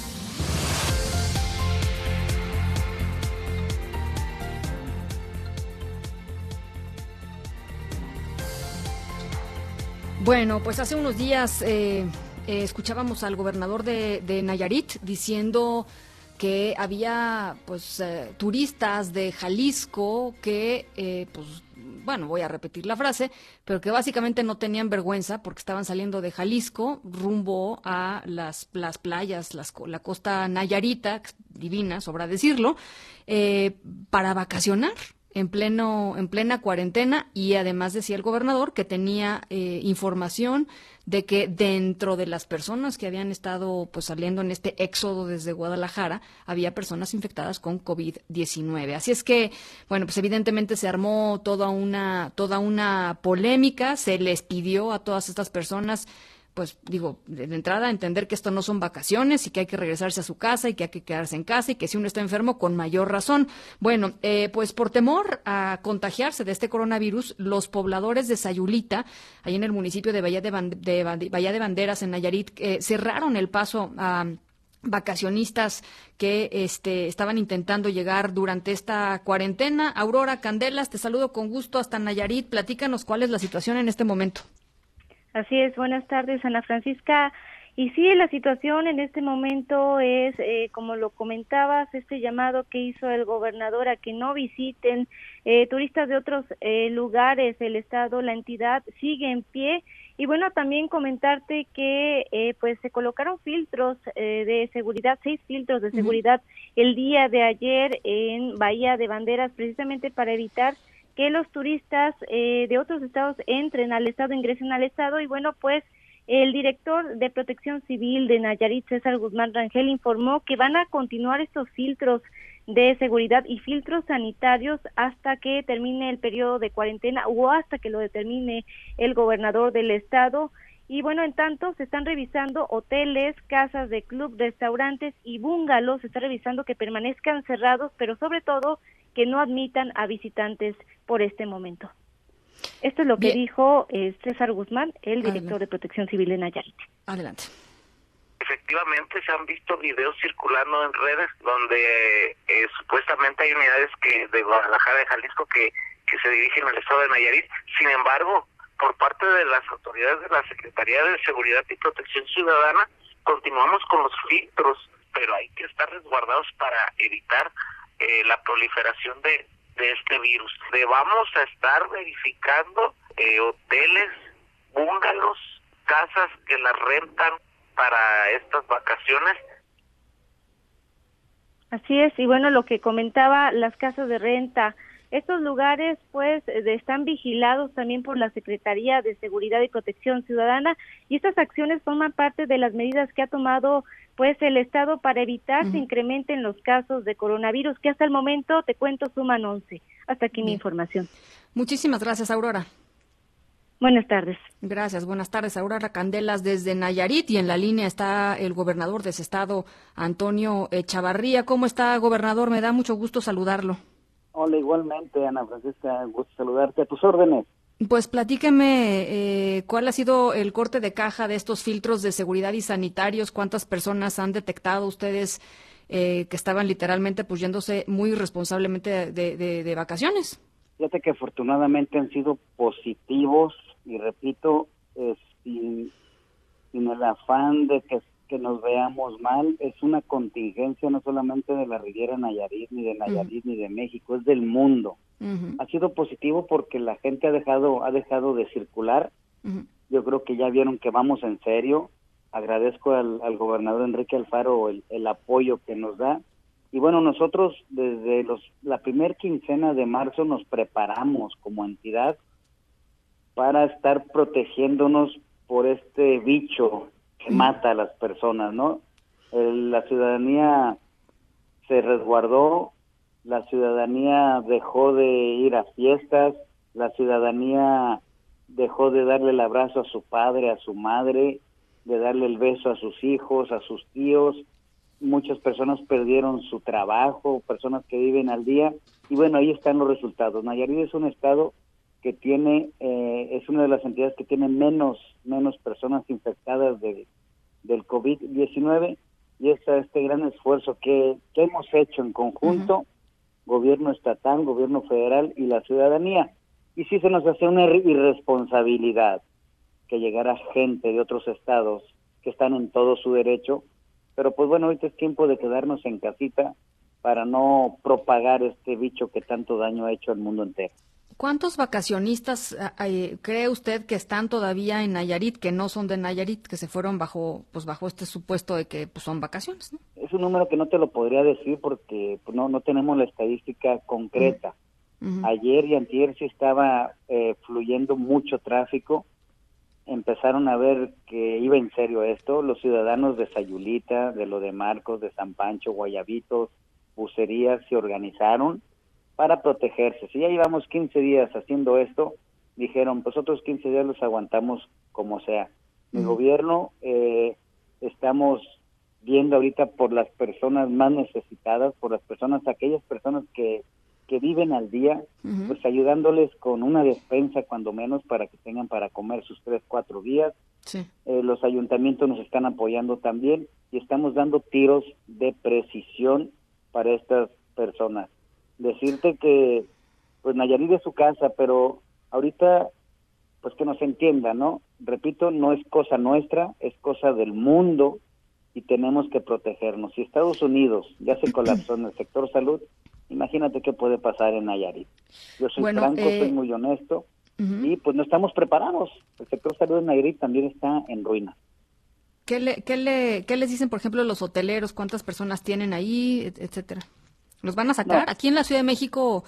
Bueno, pues hace unos días eh, eh, escuchábamos al gobernador de, Nayarit diciendo que había pues eh, turistas de Jalisco que pues bueno, voy a repetir la frase, pero que básicamente no tenían vergüenza porque estaban saliendo de Jalisco rumbo a las, las playas, las, la costa Nayarita, divina, sobra decirlo, para vacacionar en pleno en plena cuarentena y además decía el gobernador que tenía eh, información de que dentro de las personas que habían estado pues saliendo en este éxodo desde Guadalajara había personas infectadas con COVID-19. Así es que bueno, pues evidentemente se armó toda una toda una polémica, se les pidió a todas estas personas pues digo, de entrada entender que esto no son vacaciones y que hay que regresarse a su casa y que hay que quedarse en casa y que si uno está enfermo, con mayor razón. Bueno, eh, pues por temor a contagiarse de este coronavirus, los pobladores de Sayulita, ahí en el municipio de Bahía de, de Banderas, en Nayarit, eh, cerraron el paso a vacacionistas que este, estaban intentando llegar durante esta cuarentena. Aurora Candelas, te saludo con gusto hasta Nayarit. Platícanos cuál es la situación en este momento. Así es, buenas tardes, Ana Francisca. Y sí, la situación en este momento es, eh, como lo comentabas, este llamado que hizo el gobernador a que no visiten eh, turistas de otros eh, lugares, el Estado, la entidad sigue en pie. Y bueno, también comentarte que pues se colocaron filtros de seguridad, seis filtros de seguridad el día de ayer en Bahía de Banderas, precisamente para evitar que los turistas eh, de otros estados entren al estado, ingresen al estado y bueno, pues el director de Protección Civil de Nayarit, César Guzmán Rangel, informó que van a continuar estos filtros de seguridad y filtros sanitarios hasta que termine el periodo de cuarentena o hasta que lo determine el gobernador del estado. Y bueno, en tanto se están revisando hoteles, casas de club, restaurantes y bungalows, se está revisando que permanezcan cerrados, pero sobre todo que no admitan a visitantes por este momento. Esto es lo que dijo eh, César Guzmán, el director de Protección Civil de Nayarit. Adelante. Efectivamente se han visto videos circulando en redes donde eh, supuestamente hay unidades que de Guadalajara de Jalisco que, que se dirigen al estado de Nayarit. Sin embargo, por parte de las autoridades de la Secretaría de Seguridad y Protección Ciudadana, continuamos con los filtros, pero hay que estar resguardados para evitar eh, la proliferación de, de este virus. Le vamos a estar verificando eh, hoteles, búngalos, casas que las rentan para estas vacaciones. Así es, y bueno, lo que comentaba, las casas de renta, estos lugares pues están vigilados también por la Secretaría de Seguridad y Protección Ciudadana y estas acciones forman parte de las medidas que ha tomado pues el Estado para evitar se incrementen los casos de coronavirus que hasta el momento, te cuento, suman 11. Hasta aquí mi información. Muchísimas gracias, Aurora. Buenas tardes. Gracias, buenas tardes. Aurora Candelas desde Nayarit y en la línea está el gobernador de ese estado, Antonio Chavarría. ¿Cómo está, gobernador? Me da mucho gusto saludarlo. Hola, igualmente, Ana Francisca, gusto saludarte. A tus órdenes. Pues platíqueme eh, cuál ha sido el corte de caja de estos filtros de seguridad y sanitarios, cuántas personas han detectado ustedes eh, que estaban literalmente pues yéndose muy irresponsablemente de, vacaciones. Fíjate que afortunadamente han sido positivos y repito, sin, sin el afán de que que nos veamos mal, es una contingencia no solamente de la Riviera Nayarit, ni de Nayarit, ni de México, es del mundo. Ha sido positivo porque la gente ha dejado, ha dejado de circular. Yo creo que ya vieron que vamos en serio. Agradezco al, gobernador Enrique Alfaro el, el, apoyo que nos da. Y bueno, nosotros desde los, la primer quincena de marzo nos preparamos como entidad para estar protegiéndonos por este bicho que mata a las personas, ¿no? la ciudadanía se resguardó, la ciudadanía dejó de ir a fiestas, la ciudadanía dejó de darle el abrazo a su padre, a su madre, de darle el beso a sus hijos, a sus tíos. Muchas personas perdieron su trabajo, personas que viven al día. Y bueno, ahí están los resultados. Nayarit es un estado que tiene, eh, es una de las entidades que tiene menos, menos personas infectadas de, del COVID-19 y es este gran esfuerzo que, hemos hecho en conjunto, gobierno estatal, gobierno federal y la ciudadanía. Y si se nos hace una irresponsabilidad que llegara gente de otros estados que están en todo su derecho, pero pues bueno, ahorita es tiempo de quedarnos en casita para no propagar este bicho que tanto daño ha hecho al mundo entero. ¿Cuántos vacacionistas eh, cree usted que están todavía en Nayarit, que no son de Nayarit, que se fueron bajo, pues bajo este supuesto de que pues, son vacaciones? Es un número que no te lo podría decir porque pues, no, no tenemos la estadística concreta. Ayer y antier sí estaba eh, fluyendo mucho tráfico. Empezaron a ver que iba en serio esto. Los ciudadanos de Sayulita, de lo de Marcos, de San Pancho, Guayabitos, Bucerías se organizaron para protegerse. Si ya llevamos 15 días haciendo esto, dijeron, pues otros 15 días los aguantamos como sea. El gobierno eh, estamos viendo ahorita por las personas más necesitadas, por las personas, aquellas personas que, que viven al día, pues ayudándoles con una despensa cuando menos para que tengan para comer sus tres, cuatro días. Eh, los ayuntamientos nos están apoyando también y estamos dando tiros de precisión para estas personas decirte que pues Nayarit es su casa, pero ahorita pues que nos entienda, ¿no? Repito, no es cosa nuestra, es cosa del mundo y tenemos que protegernos. Si Estados Unidos ya se colapsó en el sector salud, imagínate qué puede pasar en Nayarit. Yo soy franco, soy eh, muy honesto y pues no estamos preparados. El sector salud en Nayarit también está en ruina. ¿Qué, le, qué, le, ¿Qué les dicen, por ejemplo, los hoteleros? ¿Cuántas personas tienen ahí, etcétera? ¿Los van a sacar? Aquí en la Ciudad de México,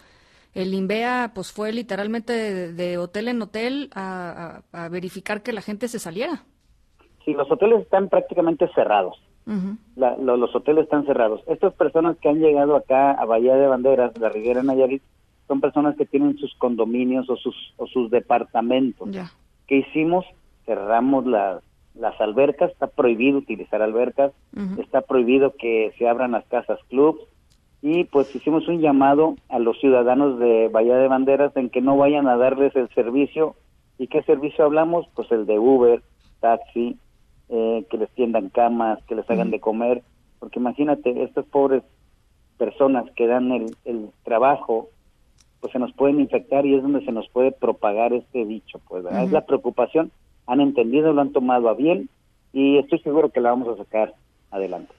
el INVEA pues fue literalmente de, hotel en hotel a, verificar que la gente se saliera. Sí, los hoteles están prácticamente cerrados. los hoteles están cerrados. Estas personas que han llegado acá a Bahía de Banderas, la Riviera Nayarit, son personas que tienen sus condominios o sus, o sus departamentos. ¿Qué hicimos? Cerramos las, las albercas, está prohibido utilizar albercas, está prohibido que se abran las casas clubs, y pues hicimos un llamado a los ciudadanos de Bahía de Banderas en que no vayan a darles el servicio. ¿Y qué servicio hablamos? Pues el de Uber, taxi, eh, que les tiendan camas, que les hagan de comer, porque imagínate, estas pobres personas que dan el, el trabajo, pues se nos pueden infectar y es donde se nos puede propagar este bicho, pues es la preocupación, han entendido, lo han tomado a bien y estoy seguro que la vamos a sacar adelante.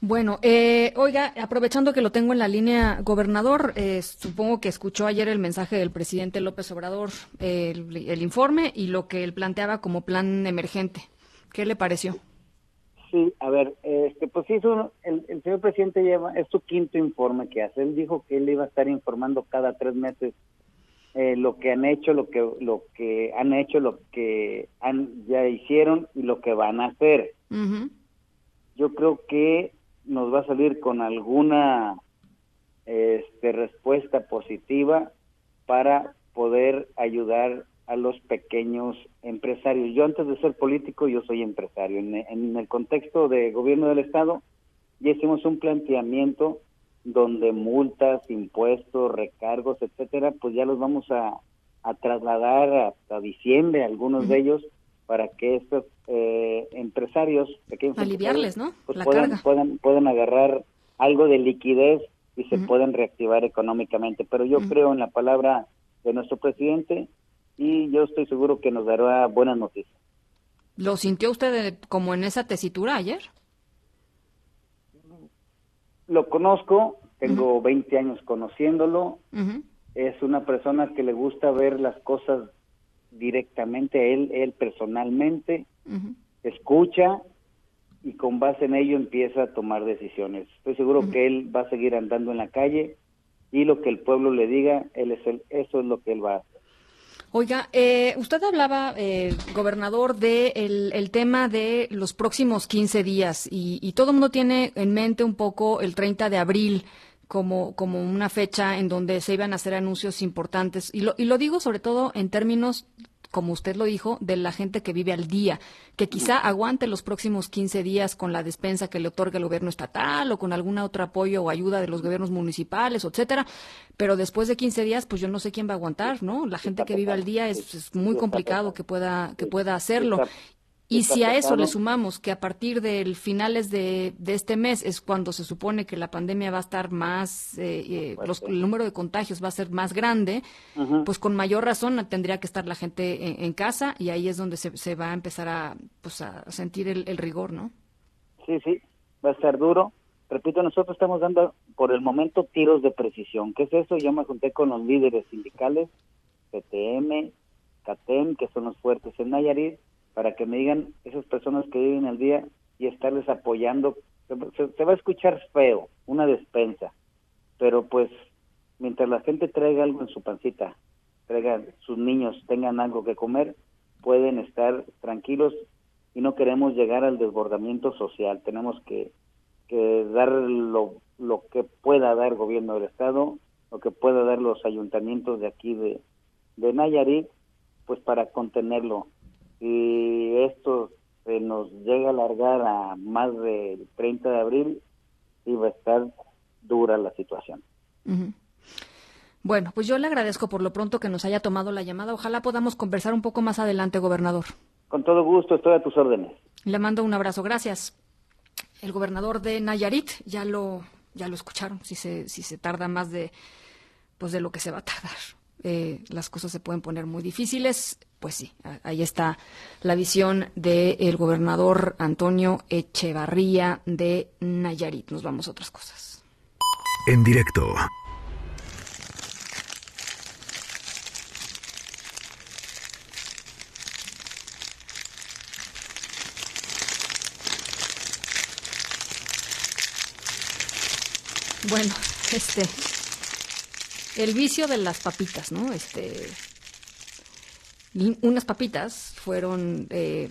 Bueno, eh, oiga, aprovechando que lo tengo en la línea, gobernador, eh, supongo que escuchó ayer el mensaje del presidente López Obrador, el, informe y lo que él planteaba como plan emergente. ¿Qué le pareció? Sí, a ver, este, pues sí, el, el, señor presidente lleva, es su quinto informe que hace. Él dijo que él iba a estar informando cada tres meses eh, lo que han hecho, lo que, lo que han hecho, lo que han, ya hicieron y lo que van a hacer. Yo creo que nos va a salir con alguna este, respuesta positiva para poder ayudar a los pequeños empresarios. Yo antes de ser político, yo soy empresario. En, el contexto de gobierno del Estado, ya hicimos un planteamiento donde multas, impuestos, recargos, etcétera, pues ya los vamos a, trasladar hasta diciembre, algunos de ellos, para que estos eh, empresarios pequeños aliviarles, ¿no? Pues puedan, puedan, puedan agarrar algo de liquidez y se pueden reactivar económicamente. Pero yo creo en la palabra de nuestro presidente y yo estoy seguro que nos dará buenas noticias. ¿Lo sintió usted como en esa tesitura ayer? Lo conozco, tengo 20 años conociéndolo. Es una persona que le gusta ver las cosas directamente, él, él personalmente, escucha y con base en ello empieza a tomar decisiones. Estoy seguro que él va a seguir andando en la calle y lo que el pueblo le diga, él es el, eso es lo que él va a hacer. Oiga, eh, usted hablaba, eh, gobernador, de el, tema de los próximos 15 días y, todo el mundo tiene en mente un poco el 30 de abril como, como una fecha en donde se iban a hacer anuncios importantes. Y lo, y lo digo sobre todo en términos como usted lo dijo, de la gente que vive al día, que quizá aguante los próximos 15 días con la despensa que le otorga el gobierno estatal o con algún otro apoyo o ayuda de los gobiernos municipales, etcétera, pero después de 15 días, pues yo no sé quién va a aguantar, ¿no? La gente que vive al día es, es muy complicado que pueda que pueda hacerlo. Y si a eso le sumamos que a partir del finales de, este mes es cuando se supone que la pandemia va a estar más, eh, eh, el número de contagios va a ser más grande, pues con mayor razón tendría que estar la gente en, casa y ahí es donde se, se, va a empezar a, pues a sentir el, rigor, ¿no? Sí, sí, va a estar duro. Repito, nosotros estamos dando por el momento tiros de precisión. ¿Qué es eso? Yo me junté con los líderes sindicales, PTM, CATEM, que son los fuertes en Nayarit, para que me digan esas personas que viven al día y estarles apoyando. Se, va a escuchar feo, una despensa, pero pues mientras la gente traiga algo en su pancita, traiga sus niños tengan algo que comer, pueden estar tranquilos y no queremos llegar al desbordamiento social. Tenemos que, que dar lo, lo que pueda dar el gobierno del Estado, lo que pueda dar los ayuntamientos de aquí de, de Nayarit, pues para contenerlo si esto se nos llega a alargar a más del 30 de abril, sí va a estar dura la situación. Bueno, pues yo le agradezco por lo pronto que nos haya tomado la llamada. Ojalá podamos conversar un poco más adelante, gobernador. Con todo gusto, estoy a tus órdenes. Le mando un abrazo, gracias. El gobernador de Nayarit, ya lo, ya lo escucharon, si se, si se tarda más de, pues de lo que se va a tardar. Eh, las cosas se pueden poner muy difíciles pues sí, ahí está la visión del gobernador Antonio Echevarría de Nayarit. Nos vamos a otras cosas. En directo. Bueno, este, el vicio de las papitas, ¿no? Este, unas papitas fueron eh,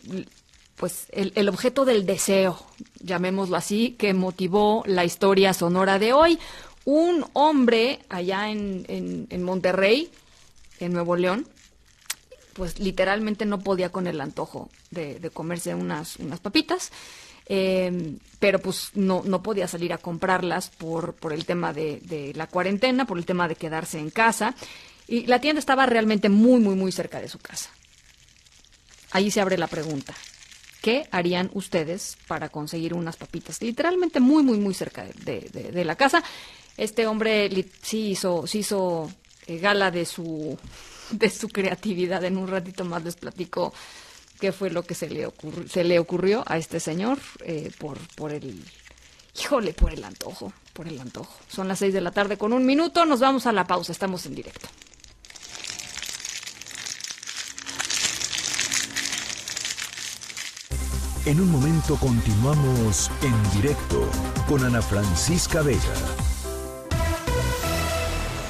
pues el, objeto del deseo, llamémoslo así, que motivó la historia sonora de hoy. Un hombre allá en, en, Monterrey, en Nuevo León, pues literalmente no podía con el antojo de, comerse unas, unas papitas. Eh, pero pues no, no podía salir a comprarlas por, por el tema de, de, la cuarentena, por el tema de quedarse en casa. Y la tienda estaba realmente muy, muy, muy cerca de su casa. Ahí se abre la pregunta. ¿Qué harían ustedes para conseguir unas papitas? Literalmente muy, muy, muy cerca de, la casa. Este hombre sí hizo, sí hizo eh, gala de su, de su creatividad. En un ratito más les platico qué fue lo que se le, se le ocurrió a este señor eh, por, por el, híjole, por el antojo, por el antojo. Son las seis de la tarde con un minuto, nos vamos a la pausa, estamos en directo. En un momento continuamos en directo con Ana Francisca Vega.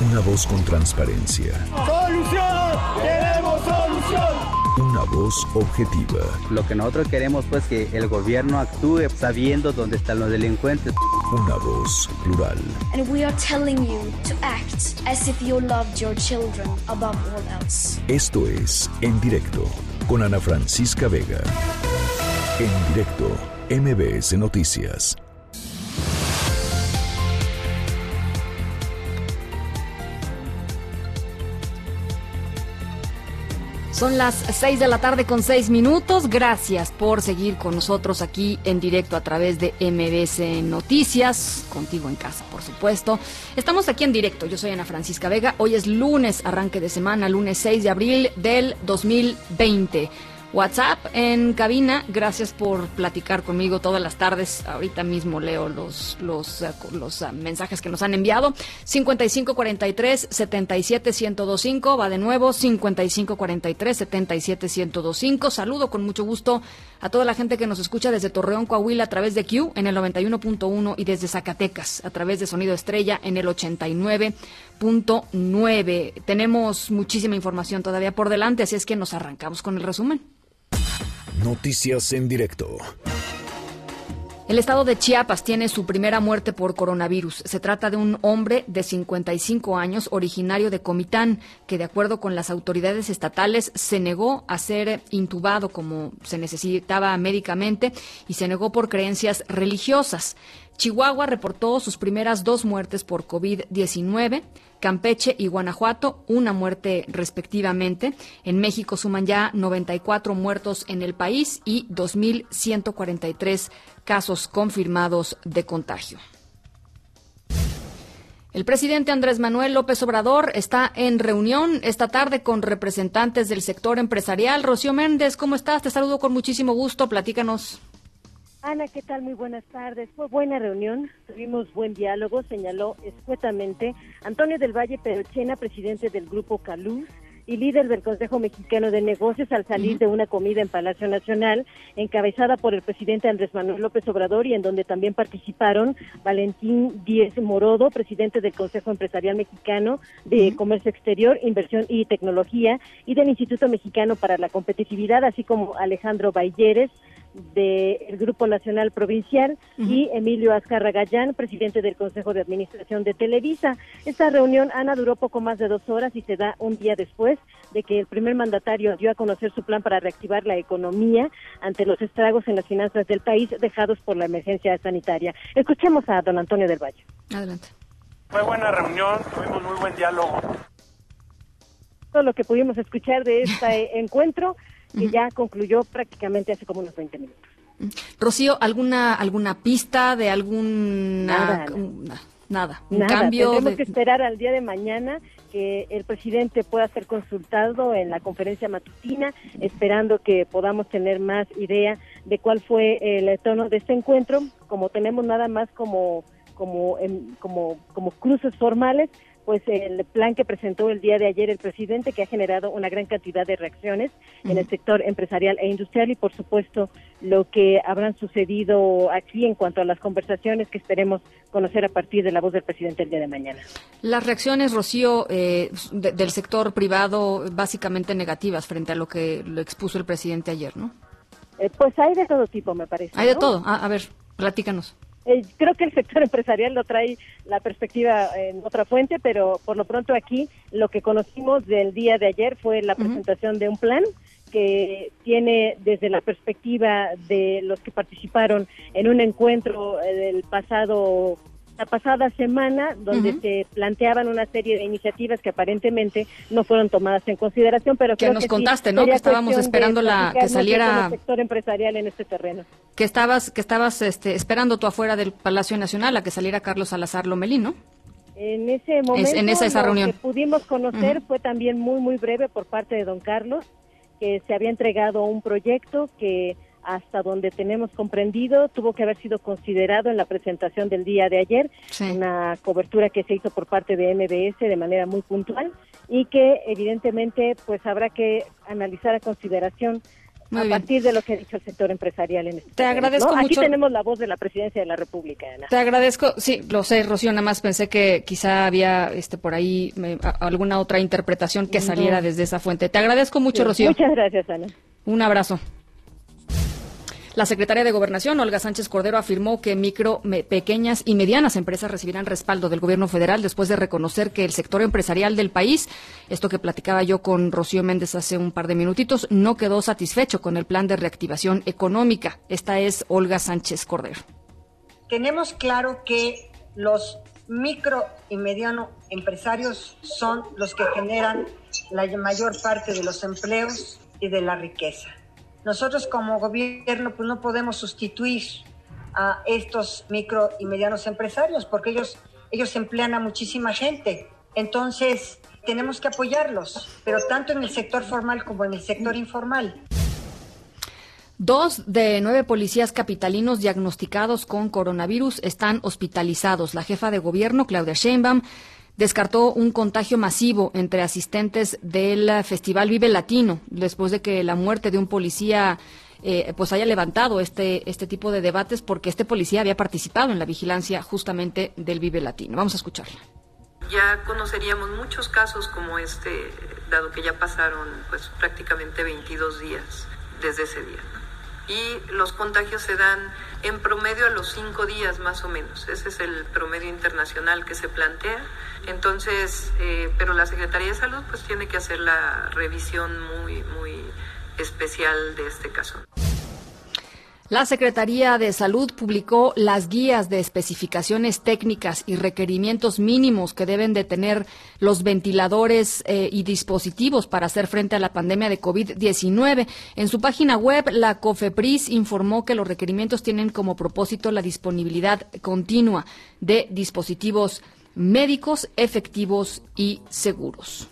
Una voz con transparencia. ¡Solución! ¡Queremos solución! Una voz objetiva. Lo que nosotros queremos pues que el gobierno actúe sabiendo dónde están los delincuentes. Una voz plural. And we are telling you to act as if you loved your children above all else. Esto es En Directo con Ana Francisca Vega. En directo, MBS Noticias. Son las 6 de la tarde con 6 minutos. Gracias por seguir con nosotros aquí en directo a través de MBS Noticias, contigo en casa, por supuesto. Estamos aquí en directo. Yo soy Ana Francisca Vega. Hoy es lunes, arranque de semana, lunes 6 de abril del 2020. WhatsApp en cabina. Gracias por platicar conmigo todas las tardes. Ahorita mismo leo los, los, eh, uh, mensajes que nos han enviado. 5543 77125 va de nuevo 5543 77125. Saludo con mucho gusto a toda la gente que nos escucha desde Torreón, Coahuila a través de Q en el 91.1 y desde Zacatecas a través de Sonido Estrella en el 89.9. Tenemos muchísima información todavía por delante, así es que nos arrancamos con el resumen. Noticias en directo. El estado de Chiapas tiene su primera muerte por coronavirus. Se trata de un hombre de 55 años, originario de Comitán, que de acuerdo con las autoridades estatales se negó a ser intubado como se necesitaba médicamente y se negó por creencias religiosas. Chihuahua reportó sus primeras dos muertes por COVID-19. Campeche y Guanajuato, una muerte respectivamente. En México suman ya 94 muertos en el país y 2.143 casos confirmados de contagio. El presidente Andrés Manuel López Obrador está en reunión esta tarde con representantes del sector empresarial. Rocío Méndez, ¿cómo estás? Te saludo con muchísimo gusto. Platícanos. Ana, ¿qué tal? Muy buenas tardes. Fue buena reunión, tuvimos buen diálogo, señaló escuetamente Antonio del Valle Perochena, presidente del Grupo Caluz y líder del Consejo Mexicano de Negocios al salir de una comida en Palacio Nacional, encabezada por el presidente Andrés Manuel López Obrador y en donde también participaron Valentín Díez Morodo, presidente del Consejo Empresarial Mexicano de Comercio Exterior, Inversión y Tecnología y del Instituto Mexicano para la Competitividad, así como Alejandro Bayeres, del Grupo Nacional Provincial y Emilio Azcarra Gallán, presidente del Consejo de Administración de Televisa. Esta reunión, Ana, duró poco más de dos horas y se da un día después de que el primer mandatario dio a conocer su plan para reactivar la economía ante los estragos en las finanzas del país dejados por la emergencia sanitaria. Escuchemos a don Antonio del Valle. Adelante. Fue buena reunión, tuvimos muy buen diálogo. Todo lo que pudimos escuchar de este encuentro que ya concluyó prácticamente hace como unos 20 minutos. Rocío, ¿alguna alguna pista de algún Nada, nada, un cambio? Tenemos que esperar al día de mañana que el presidente pueda ser consultado en la conferencia matutina, esperando que podamos tener más idea de cuál fue el tono de este encuentro. Como tenemos nada más como como como como cruces formales, pues el plan que presentó el día de ayer el presidente que ha generado una gran cantidad de reacciones en el sector empresarial e industrial y por supuesto lo que habrán sucedido aquí en cuanto a las conversaciones que esperemos conocer a partir de la voz del presidente el día de mañana. Las reacciones, Rocío, eh, del sector privado básicamente negativas frente a lo que lo expuso el presidente ayer, ¿no? Eh, pues hay de todo tipo, me parece. Hay de todo. Ah, a ver, platícanos. Eh, creo que el sector empresarial lo trae la perspectiva en otra fuente, pero por lo pronto aquí lo que conocimos del día de ayer fue la presentación de un plan que tiene desde la perspectiva de los que participaron en un encuentro eh, del pasado la pasada semana donde se planteaban una serie de iniciativas que aparentemente no fueron tomadas en consideración, pero que nos contaste, ¿no? Que estábamos esperando la que saliera el sector empresarial en este terreno. Que estabas que estabas este, esperando tú afuera del Palacio Nacional a que saliera Carlos Salazar Lomelín, ¿no? En ese momento en esa, esa reunión. lo que pudimos conocer fue también muy muy breve por parte de don Carlos que se había entregado un proyecto que hasta donde tenemos comprendido, tuvo que haber sido considerado en la presentación del día de ayer, una cobertura que se hizo por parte de MBS de manera muy puntual y que evidentemente pues habrá que analizar a consideración a partir de lo que ha dicho el sector empresarial en este Te agradezco mucho. Aquí tenemos la voz de la Presidencia de la República, Ana. Te agradezco, sí, lo sé, Rocío, nada más pensé que quizá había este por ahí alguna otra interpretación que saliera desde esa fuente. Te agradezco mucho, Rocío. Muchas gracias, Ana. Un abrazo. La secretaria de Gobernación, Olga Sánchez Cordero, afirmó que micro, pequeñas y medianas empresas recibirán respaldo del gobierno federal después de reconocer que el sector empresarial del país, esto que platicaba yo con Rocío Méndez hace un par de minutitos, no quedó satisfecho con el plan de reactivación económica. Esta es Olga Sánchez Cordero. Tenemos claro que los micro y mediano empresarios son los que generan la mayor parte de los empleos y de la riqueza. Nosotros como gobierno pues no podemos sustituir a estos micro y medianos empresarios porque ellos, ellos emplean a muchísima gente. Entonces tenemos que apoyarlos, pero tanto en el sector formal como en el sector informal. Dos de nueve policías capitalinos diagnosticados con coronavirus están hospitalizados. La jefa de gobierno, Claudia Sheinbaum, descartó un contagio masivo entre asistentes del Festival Vive Latino, después de que la muerte de un policía eh, pues haya levantado este, este tipo de debates porque este policía había participado en la vigilancia justamente del Vive Latino. Vamos a escucharla. Ya conoceríamos muchos casos como este, dado que ya pasaron pues prácticamente 22 días desde ese día. Y los contagios se dan en promedio a los cinco días más o menos. Ese es el promedio internacional que se plantea. Entonces, eh, pero la Secretaría de Salud pues tiene que hacer la revisión muy, muy especial de este caso. La Secretaría de Salud publicó las guías de especificaciones técnicas y requerimientos mínimos que deben de tener los ventiladores eh, y dispositivos para hacer frente a la pandemia de COVID-19. En su página web, la COFEPRIS informó que los requerimientos tienen como propósito la disponibilidad continua de dispositivos médicos efectivos y seguros.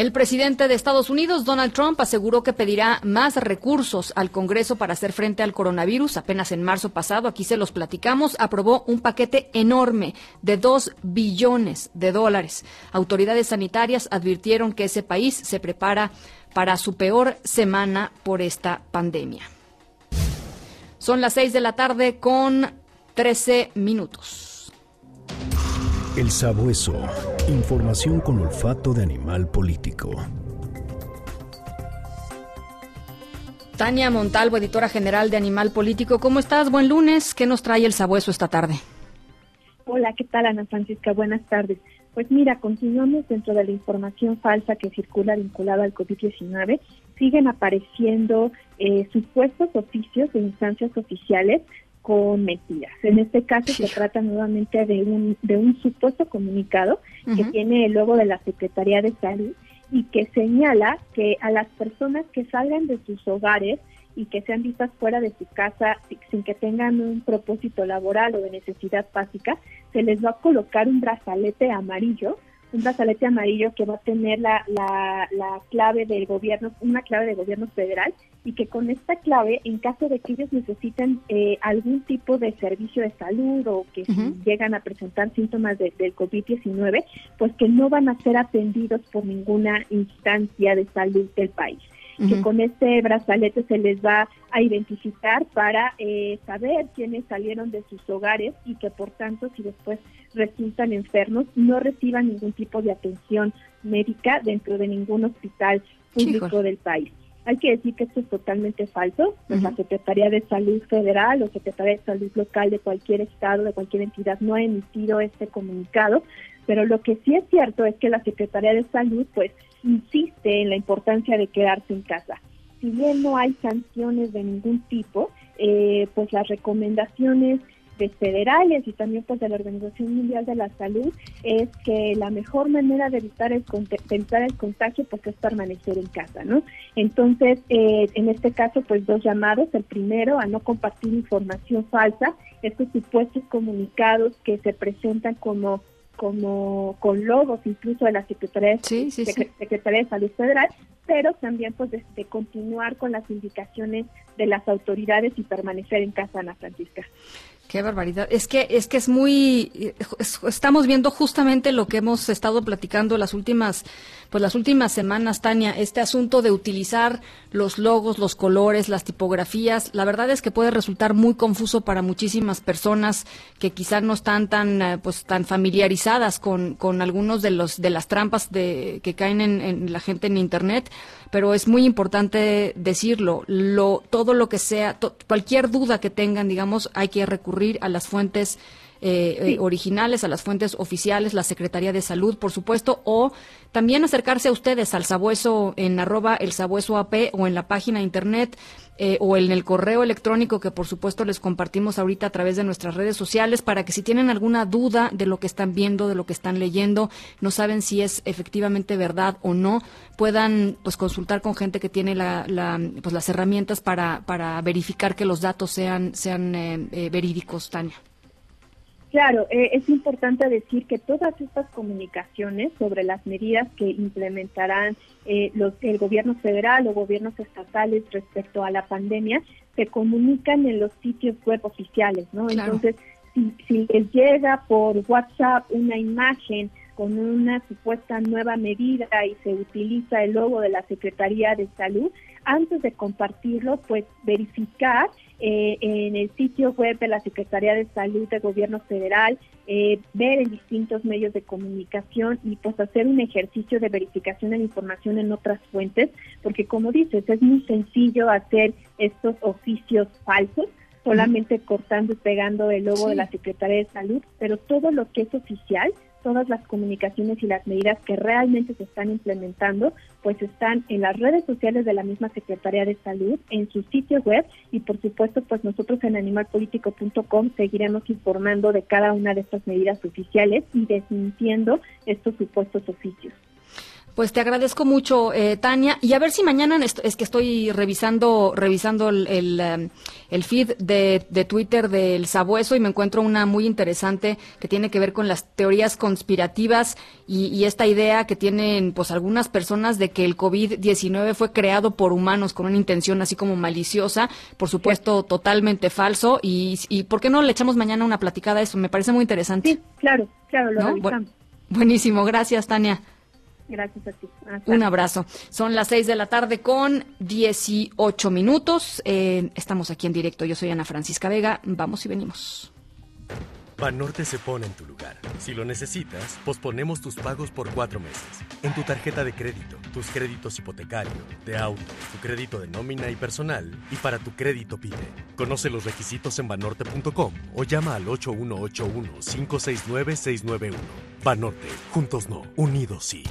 El presidente de Estados Unidos, Donald Trump, aseguró que pedirá más recursos al Congreso para hacer frente al coronavirus. Apenas en marzo pasado, aquí se los platicamos, aprobó un paquete enorme de dos billones de dólares. Autoridades sanitarias advirtieron que ese país se prepara para su peor semana por esta pandemia. Son las seis de la tarde con 13 minutos. El sabueso. Información con olfato de animal político. Tania Montalvo, editora general de Animal Político. ¿Cómo estás? Buen lunes. ¿Qué nos trae el sabueso esta tarde? Hola, ¿qué tal Ana Francisca? Buenas tardes. Pues mira, continuamos dentro de la información falsa que circula vinculada al COVID-19. Siguen apareciendo eh, supuestos oficios de instancias oficiales con mentiras. En este caso se trata nuevamente de un, de un supuesto comunicado que tiene el logo de la Secretaría de Salud y que señala que a las personas que salgan de sus hogares y que sean vistas fuera de su casa sin que tengan un propósito laboral o de necesidad básica, se les va a colocar un brazalete amarillo un brazalete amarillo que va a tener la, la, la, clave del gobierno, una clave de gobierno federal, y que con esta clave, en caso de que ellos necesiten eh, algún tipo de servicio de salud o que llegan a presentar síntomas del COVID-19, pues que no van a ser atendidos por ninguna instancia de salud del país que con este brazalete se les va a identificar para eh, saber quiénes salieron de sus hogares y que por tanto si después resultan enfermos no reciban ningún tipo de atención médica dentro de ningún hospital público del país. Hay que decir que esto es totalmente falso. Pues La Secretaría de Salud Federal o Secretaría de Salud Local de cualquier estado, de cualquier entidad, no ha emitido este comunicado. Pero lo que sí es cierto es que la Secretaría de Salud, pues, insiste en la importancia de quedarse en casa. Si bien no hay sanciones de ningún tipo, eh, pues las recomendaciones de federales y también pues de la Organización Mundial de la Salud es que la mejor manera de evitar el, evitar el contagio pues es permanecer en casa, ¿no? Entonces, eh, en este caso pues dos llamados, el primero a no compartir información falsa, estos supuestos comunicados que se presentan como como con logos incluso de la Secretaría, de Salud Federal, pero también pues de, continuar con las indicaciones de las autoridades y permanecer en casa, Ana Francisca. Qué barbaridad. Es que es que es muy estamos viendo justamente lo que hemos estado platicando las últimas pues las últimas semanas, Tania, este asunto de utilizar los logos, los colores, las tipografías, la verdad es que puede resultar muy confuso para muchísimas personas que quizás no están tan eh, pues tan familiarizadas con, con algunos de los de las trampas de que caen en, la gente en internet, pero es muy importante decirlo, lo todo lo que sea, cualquier duda que tengan, digamos, hay que recurrir a las fuentes eh, eh, originales, a las fuentes oficiales, la Secretaría de Salud, por supuesto, o también acercarse a ustedes al sabueso en arroba el sabueso AP o en la página de internet eh, o en el correo electrónico que por supuesto les compartimos ahorita a través de nuestras redes sociales para que si tienen alguna duda de lo que están viendo, de lo que están leyendo, no saben si es efectivamente verdad o no, puedan pues consultar con gente que tiene la, pues, las herramientas para, para verificar que los datos sean, sean verídicos, Tania. Claro, eh, es importante decir que todas estas comunicaciones sobre las medidas que implementarán eh, los, el gobierno federal o gobiernos estatales respecto a la pandemia se comunican en los sitios web oficiales, ¿no? Entonces, si, si les llega por WhatsApp una imagen con una supuesta nueva medida y se utiliza el logo de la Secretaría de Salud, antes de compartirlo, pues verificar eh, en el sitio web de la Secretaría de Salud del Gobierno Federal, eh, ver en distintos medios de comunicación y pues hacer un ejercicio de verificación de la información en otras fuentes, porque como dices, es muy sencillo hacer estos oficios falsos solamente cortando y pegando el logo de la Secretaría de Salud, pero todo lo que es oficial todas las comunicaciones y las medidas que realmente se están implementando, pues están en las redes sociales de la misma Secretaría de Salud, en su sitio web y por supuesto, pues nosotros en animalpolitico.com seguiremos informando de cada una de estas medidas oficiales y desmintiendo estos supuestos oficios. Pues te agradezco mucho, eh, Tania. Y a ver si mañana es que estoy revisando revisando el, el, um, feed de, de, Twitter del Sabueso y me encuentro una muy interesante que tiene que ver con las teorías conspirativas y, y esta idea que tienen pues algunas personas de que el COVID-19 fue creado por humanos con una intención así como maliciosa, por supuesto totalmente falso. Y, y ¿por qué no le echamos mañana una platicada a eso? Me parece muy interesante. Sí, claro, claro, lo ¿No? buenísimo, gracias, Tania. Gracias a ti. Un abrazo. Son las seis de la tarde con 18 minutos. Eh, estamos aquí en directo. Yo soy Ana Francisca Vega. Vamos y venimos. Banorte se pone en tu lugar. Si lo necesitas, posponemos tus pagos por cuatro meses. En tu tarjeta de crédito, tus créditos hipotecario, de auto, tu crédito de nómina y personal, y para tu crédito PYME. Conoce los requisitos en banorte.com o llama al 8181-569-691. Banorte, juntos no, unidos sí.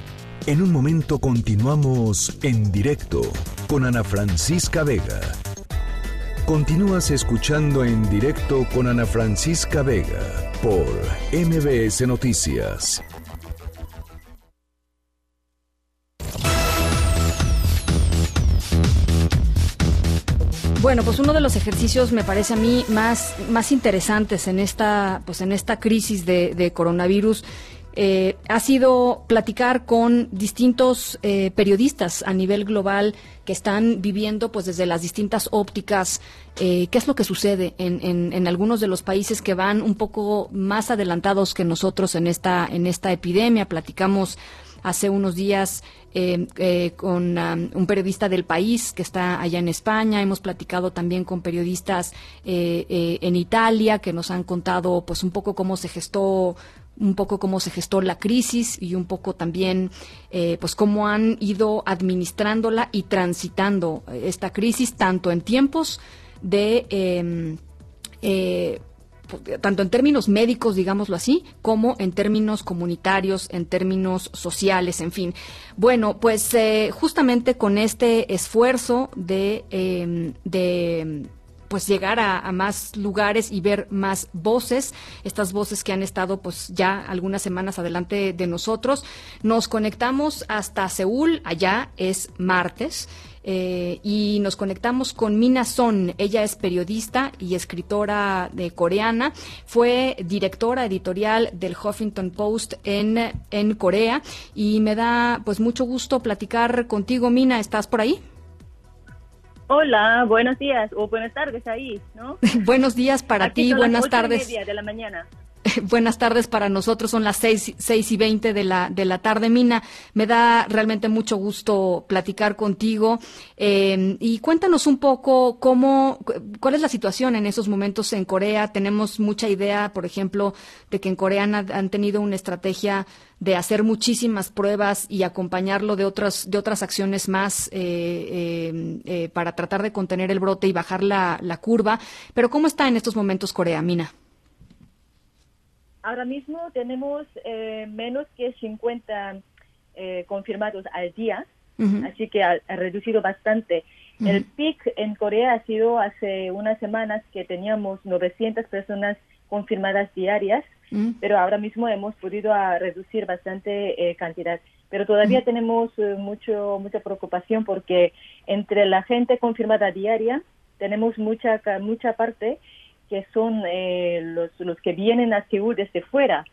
En un momento continuamos en directo con Ana Francisca Vega. Continúas escuchando en directo con Ana Francisca Vega por MBS Noticias. Bueno, pues uno de los ejercicios me parece a mí más, más interesantes en esta, pues en esta crisis de, de coronavirus eh, ha sido platicar con distintos eh, periodistas a nivel global que están viviendo pues desde las distintas ópticas eh, qué es lo que sucede en, en, algunos de los países que van un poco más adelantados que nosotros en esta en esta epidemia platicamos hace unos días con um, un periodista del país que está allá en España. Hemos platicado también con periodistas en Italia que nos han contado pues un poco cómo se gestó un poco cómo se gestó la crisis y un poco también eh, pues cómo han ido administrándola y transitando esta crisis tanto en tiempos de em, eh, tanto en términos médicos, digámoslo así, como en términos comunitarios, en términos sociales, en fin. Bueno, pues eh, justamente con este esfuerzo de, em, de pues llegar a, más lugares y ver más voces, estas voces que han estado pues ya algunas semanas adelante de nosotros. Nos conectamos hasta Seúl, allá es martes. Eh, y nos conectamos con Mina Son. Ella es periodista y escritora de coreana. Fue directora editorial del Huffington Post en, en Corea y me da pues mucho gusto platicar contigo, Mina. ¿Estás por ahí? Hola, buenos días o buenas tardes ahí, ¿no? buenos días para ti, buenas tardes. Y media de la mañana. Buenas tardes para nosotros, son las seis, seis y veinte de la, de la tarde. Mina, me da realmente mucho gusto platicar contigo eh, y cuéntanos un poco cómo, cuál es la situación en esos momentos en Corea. Tenemos mucha idea, por ejemplo, de que en Corea han, tenido una estrategia de hacer muchísimas pruebas y acompañarlo de otras, de otras acciones más eh, eh, para tratar de contener el brote y bajar la, la curva. Pero ¿cómo está en estos momentos Corea, Mina? Ahora mismo tenemos eh, menos que 50 eh, confirmados al día, así que ha, reducido bastante. El pic en Corea ha sido hace unas semanas que teníamos 900 personas confirmadas diarias, pero ahora mismo hemos podido ah, reducir bastante eh, cantidad. Pero todavía tenemos mucho mucha preocupación porque entre la gente confirmada diaria tenemos mucha mucha parte que son eh, los, los que vienen a Seúl desde fuera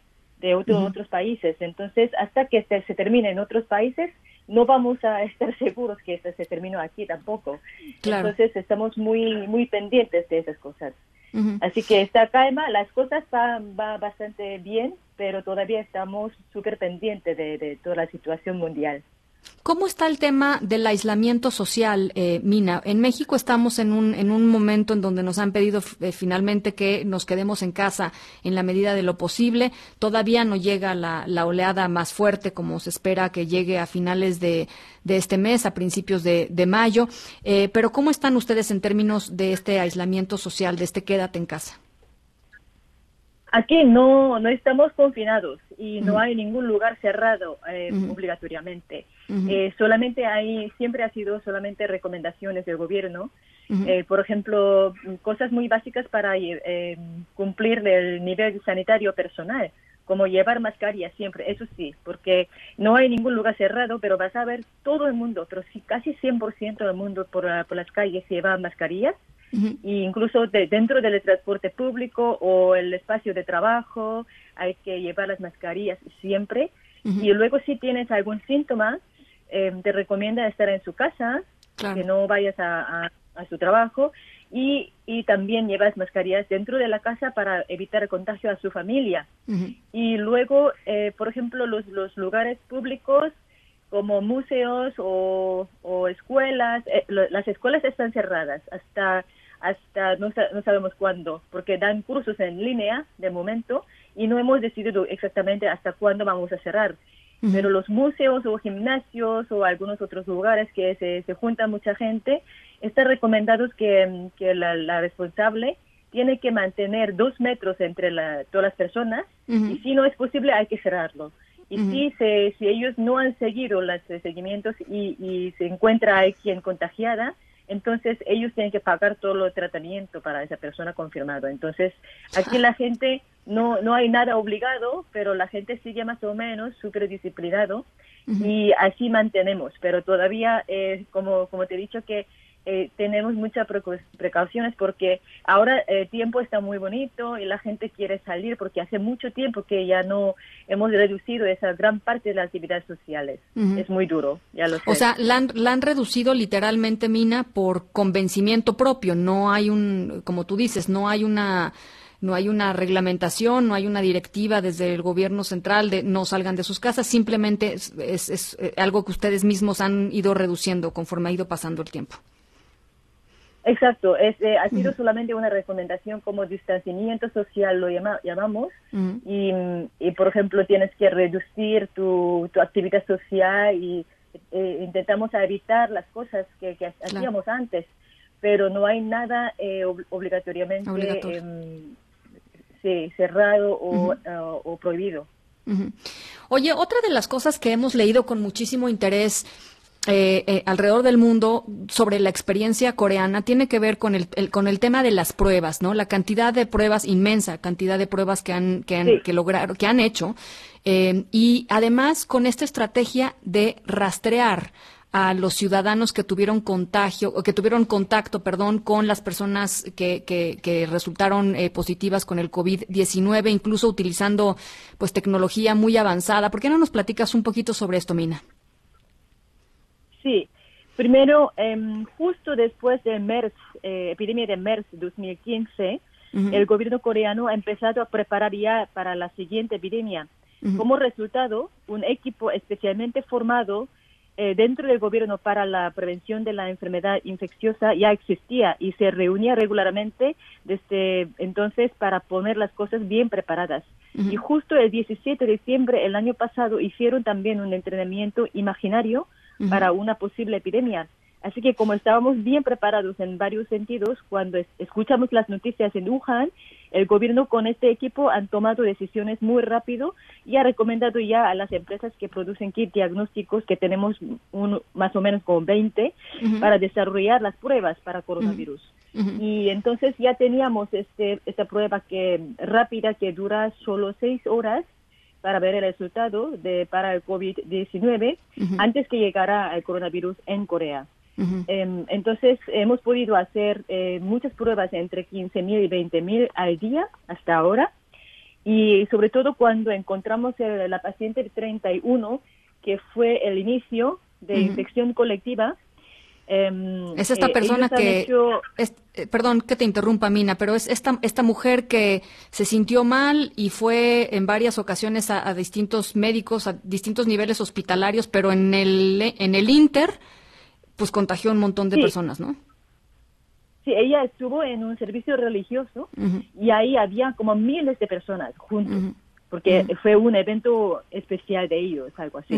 de otros países. Entonces, hasta que se, se, termine en otros países, no vamos a estar seguros que esto se terminó aquí tampoco. Entonces, estamos muy, muy pendientes de esas cosas. Así que esta calma, las cosas van va bastante bien, pero todavía estamos súper pendientes de, de toda la situación mundial. ¿Cómo está el tema del aislamiento social, eh, Mina? En México estamos en un, en un momento en donde nos han pedido eh, finalmente que nos quedemos en casa en la medida de lo posible. Todavía no llega la, oleada más fuerte como se espera que llegue a finales de, este mes, a principios de, mayo. Eh, pero ¿cómo están ustedes en términos de este aislamiento social, de este quédate en casa? Aquí no, no estamos confinados y no hay ningún lugar cerrado obligatoriamente. Eh, solamente hay, siempre ha sido solamente recomendaciones del gobierno. Eh, por ejemplo, cosas muy básicas para eh, cumplir el nivel sanitario personal, como llevar mascarilla siempre, eso sí, porque no hay ningún lugar cerrado, pero vas a ver todo el mundo, pero sí, casi 100% del mundo por, por, las calles lleva mascarillas, e incluso dentro del transporte público o el espacio de trabajo hay que llevar las mascarillas siempre. Y luego si tienes algún síntoma, eh, te recomienda estar en su casa, que no vayas a, a, su trabajo. Y, y, también llevas mascarillas dentro de la casa para evitar el contagio a su familia. Y luego, eh, por ejemplo, los, los lugares públicos como museos o, o escuelas, eh, las escuelas están cerradas hasta hasta no, no, sabemos cuándo, porque dan cursos en línea de momento y no hemos decidido exactamente hasta cuándo vamos a cerrar. Pero los museos o gimnasios o algunos otros lugares que se, se junta mucha gente, está recomendado que, que la, responsable tiene que mantener dos metros entre todas las personas y si no es posible hay que cerrarlo. Y si, se, si ellos no han seguido los seguimientos y, y se encuentra alguien contagiada, entonces ellos tienen que pagar todo el tratamiento para esa persona confirmada. Entonces, aquí la gente no, no hay nada obligado, pero la gente sigue más o menos súper disciplinado y así mantenemos. Pero todavía, eh, como, como te he dicho, que eh, tenemos muchas precauciones porque ahora el eh, tiempo está muy bonito y la gente quiere salir porque hace mucho tiempo que ya no hemos reducido esa gran parte de las actividades sociales. Es muy duro, ya lo sé. O sea, la han, reducido literalmente, Mina, por convencimiento propio. No hay un, como tú dices, no hay una no hay una reglamentación, no hay una directiva desde el gobierno central de no salgan de sus casas, simplemente es, es eh, algo que ustedes mismos han ido reduciendo conforme ha ido pasando el tiempo. Exacto, es, eh, ha sido solamente una recomendación como distanciamiento social, lo llamamos, y, y, por ejemplo tienes que reducir tu, tu actividad social y eh, intentamos evitar las cosas que, hacíamos antes, pero no hay nada eh, obligatoriamente em, cerrado o, o prohibido. Oye, otra de las cosas que hemos leído con muchísimo interés eh, eh, alrededor del mundo sobre la experiencia coreana tiene que ver con el, con el tema de las pruebas, ¿no? La cantidad de pruebas inmensa, cantidad de pruebas que han que han que lograron, que han hecho eh, y además con esta estrategia de rastrear a los ciudadanos que tuvieron contagio o que tuvieron contacto, perdón, con las personas que, que, resultaron positivas con el COVID-19, incluso utilizando pues tecnología muy avanzada. ¿Por qué no nos platicas un poquito sobre esto, Mina? Sí, primero, em, justo después de MERS, eh, epidemia de MERS 2015, el gobierno coreano ha empezado a preparar ya para la siguiente epidemia. Como resultado, un equipo especialmente formado eh, dentro del gobierno para la prevención de la enfermedad infecciosa ya existía y se reunía regularmente desde entonces para poner las cosas bien preparadas. Y justo el 17 de diciembre el año pasado hicieron también un entrenamiento imaginario para una posible epidemia. Así que como estábamos bien preparados en varios sentidos, cuando escuchamos las noticias en Wuhan, el gobierno con este equipo han tomado decisiones muy rápido y ha recomendado ya a las empresas que producen kit diagnósticos, que tenemos un, más o menos como 20, para desarrollar las pruebas para coronavirus. Y entonces ya teníamos este, esta prueba que rápida que dura solo seis horas para ver el resultado de para el COVID-19 antes que llegara el coronavirus en Corea. Em, entonces, hemos podido hacer eh, muchas pruebas entre 15.000 y 20.000 al día hasta ahora. Y sobre todo cuando encontramos la paciente 31, que fue el inicio de infección colectiva, Em, es esta eh, persona que, eh, perdón que te interrumpa, Mina, pero es esta, esta mujer que se sintió mal y fue en varias ocasiones a, distintos médicos, a distintos niveles hospitalarios, pero en el, en el Inter, pues contagió a un montón de personas, ¿no? Sí, ella estuvo en un servicio religioso y ahí había como miles de personas juntos, porque fue un evento especial de ellos, algo así.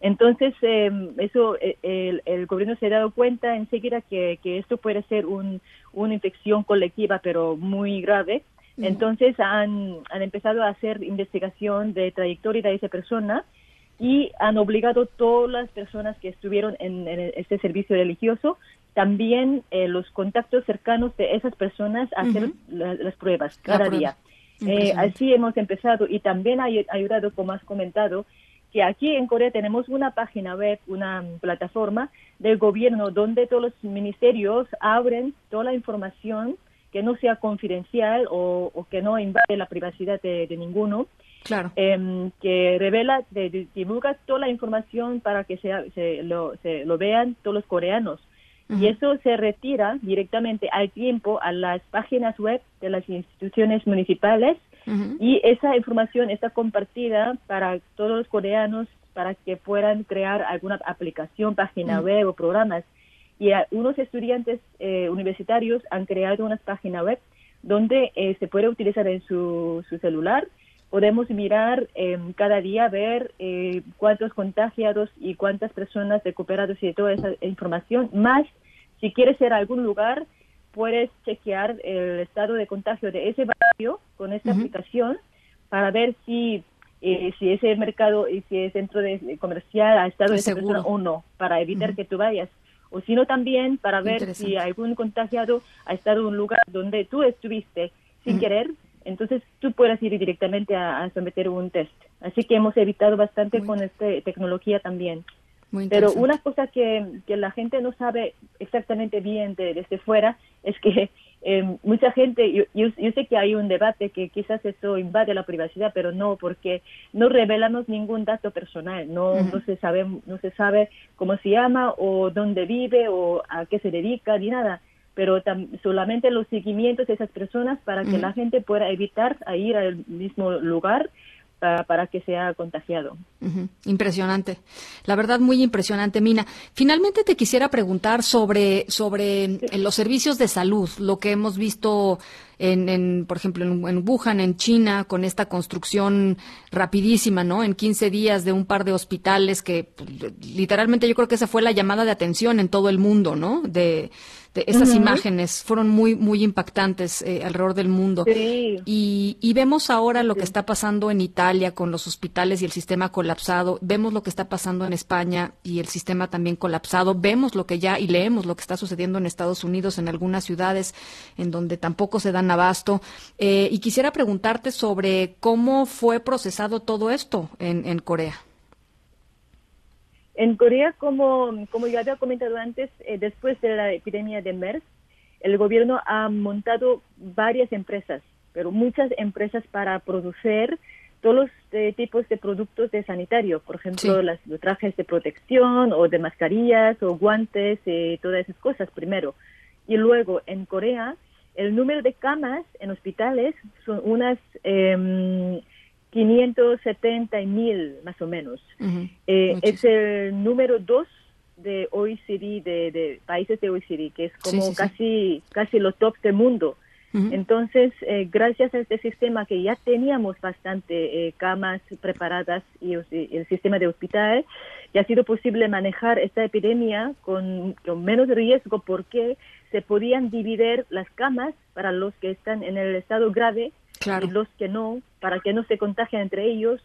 Entonces, em, eso, eh, el, gobierno se ha dado cuenta enseguida que, que esto puede ser un, una infección colectiva, pero muy grave. Entonces, han, han empezado a hacer investigación de trayectoria de esa persona y han obligado a todas las personas que estuvieron en, este servicio religioso, también eh, los contactos cercanos de esas personas a hacer las pruebas cada día. Eh, así hemos empezado y también ha ayudado, como has comentado, que aquí en Corea tenemos una página web, una plataforma del gobierno donde todos los ministerios abren toda la información que no sea confidencial o, que no invade la privacidad de, ninguno. Claro. Em, que revela, de, divulga toda la información para que se, lo, vean todos los coreanos. Y eso se retira directamente al tiempo a las páginas web de las instituciones municipales y esa información está compartida para todos los coreanos para que puedan crear alguna aplicación, página web o programas. Y unos estudiantes eh, universitarios han creado una página web donde eh, se puede utilizar en su, celular. Podemos mirar em, cada día, ver eh, cuántos contagiados y cuántas personas recuperadas y toda esa información. Más, si quieres ir a algún lugar, puedes chequear el estado de contagio de ese barrio con esta aplicación para ver si eh, si ese mercado y si es centro de, comercial ha estado seguro o no, para evitar que tú vayas. O si no también para ver si algún contagiado ha estado en un lugar donde tú estuviste sin querer, entonces tú puedes ir directamente a, someter un test. Así que hemos evitado bastante con esta tecnología también. Pero una cosa que, que, la gente no sabe exactamente bien desde fuera es que eh, mucha gente, yo, yo, sé que hay un debate que quizás eso invade la privacidad, pero no, porque no revelamos ningún dato personal, no, no, se sabe, no se sabe cómo se llama o dónde vive o a qué se dedica ni nada. Pero solamente los seguimientos de esas personas para que la gente pueda evitar ir al mismo lugar para, que sea contagiado. Impresionante. La verdad, muy impresionante, Mina. Finalmente te quisiera preguntar sobre, sobre eh, los servicios de salud, lo que hemos visto en, en por ejemplo, en, Wuhan, en China, con esta construcción rapidísima, ¿no? En 15 días de un par de hospitales que pues, literalmente yo creo que esa fue la llamada de atención en todo el mundo, ¿no? De, estas imágenes fueron muy, muy impactantes eh, alrededor del mundo. Y, y, vemos ahora lo que está pasando en Italia con los hospitales y el sistema colapsado. Vemos lo que está pasando en España y el sistema también colapsado. Vemos lo que ya y leemos lo que está sucediendo en Estados Unidos, en algunas ciudades en donde tampoco se dan abasto. Eh, y quisiera preguntarte sobre cómo fue procesado todo esto en, en Corea. En Corea, como, como yo había comentado antes, eh, después de la epidemia de MERS, el gobierno ha montado varias empresas, pero muchas empresas para producir todos los eh, tipos de productos de sanitario, por ejemplo, las, los trajes de protección o de mascarillas o guantes, eh, todas esas cosas primero. Y luego, en Corea, el número de camas en hospitales son unas... Eh, 570 mil más o menos. Eh, es el número dos de OECD, de, países de OECD, que es como casi casi los top del mundo. Entonces, eh, gracias a este sistema que ya teníamos bastante eh, camas preparadas y, el sistema de hospital, ya ha sido posible manejar esta epidemia con, con menos riesgo porque se podían dividir las camas para los que están en el estado grave y los que no, para que no se contagien entre ellos.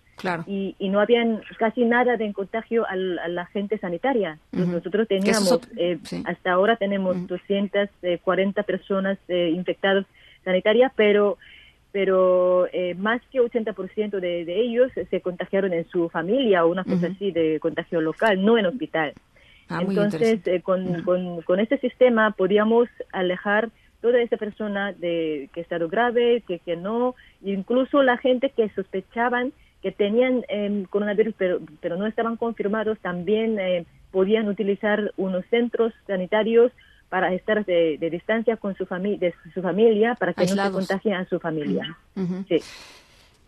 Y, y, no habían casi nada de contagio a la gente sanitaria. Nosotros teníamos, eh, hasta ahora tenemos 240 personas eh, infectadas sanitarias, pero pero eh, más que 80% de, de ellos se contagiaron en su familia o una cosa así de contagio local, no en hospital. Ah, Entonces, con, con, con este sistema podíamos alejar toda esa persona de que estado grave, que, que no, incluso la gente que sospechaban que tenían eh, coronavirus pero, pero no estaban confirmados, también eh, podían utilizar unos centros sanitarios para estar de, distancia con su, familia de su familia, para que no se contagien a su familia. sí.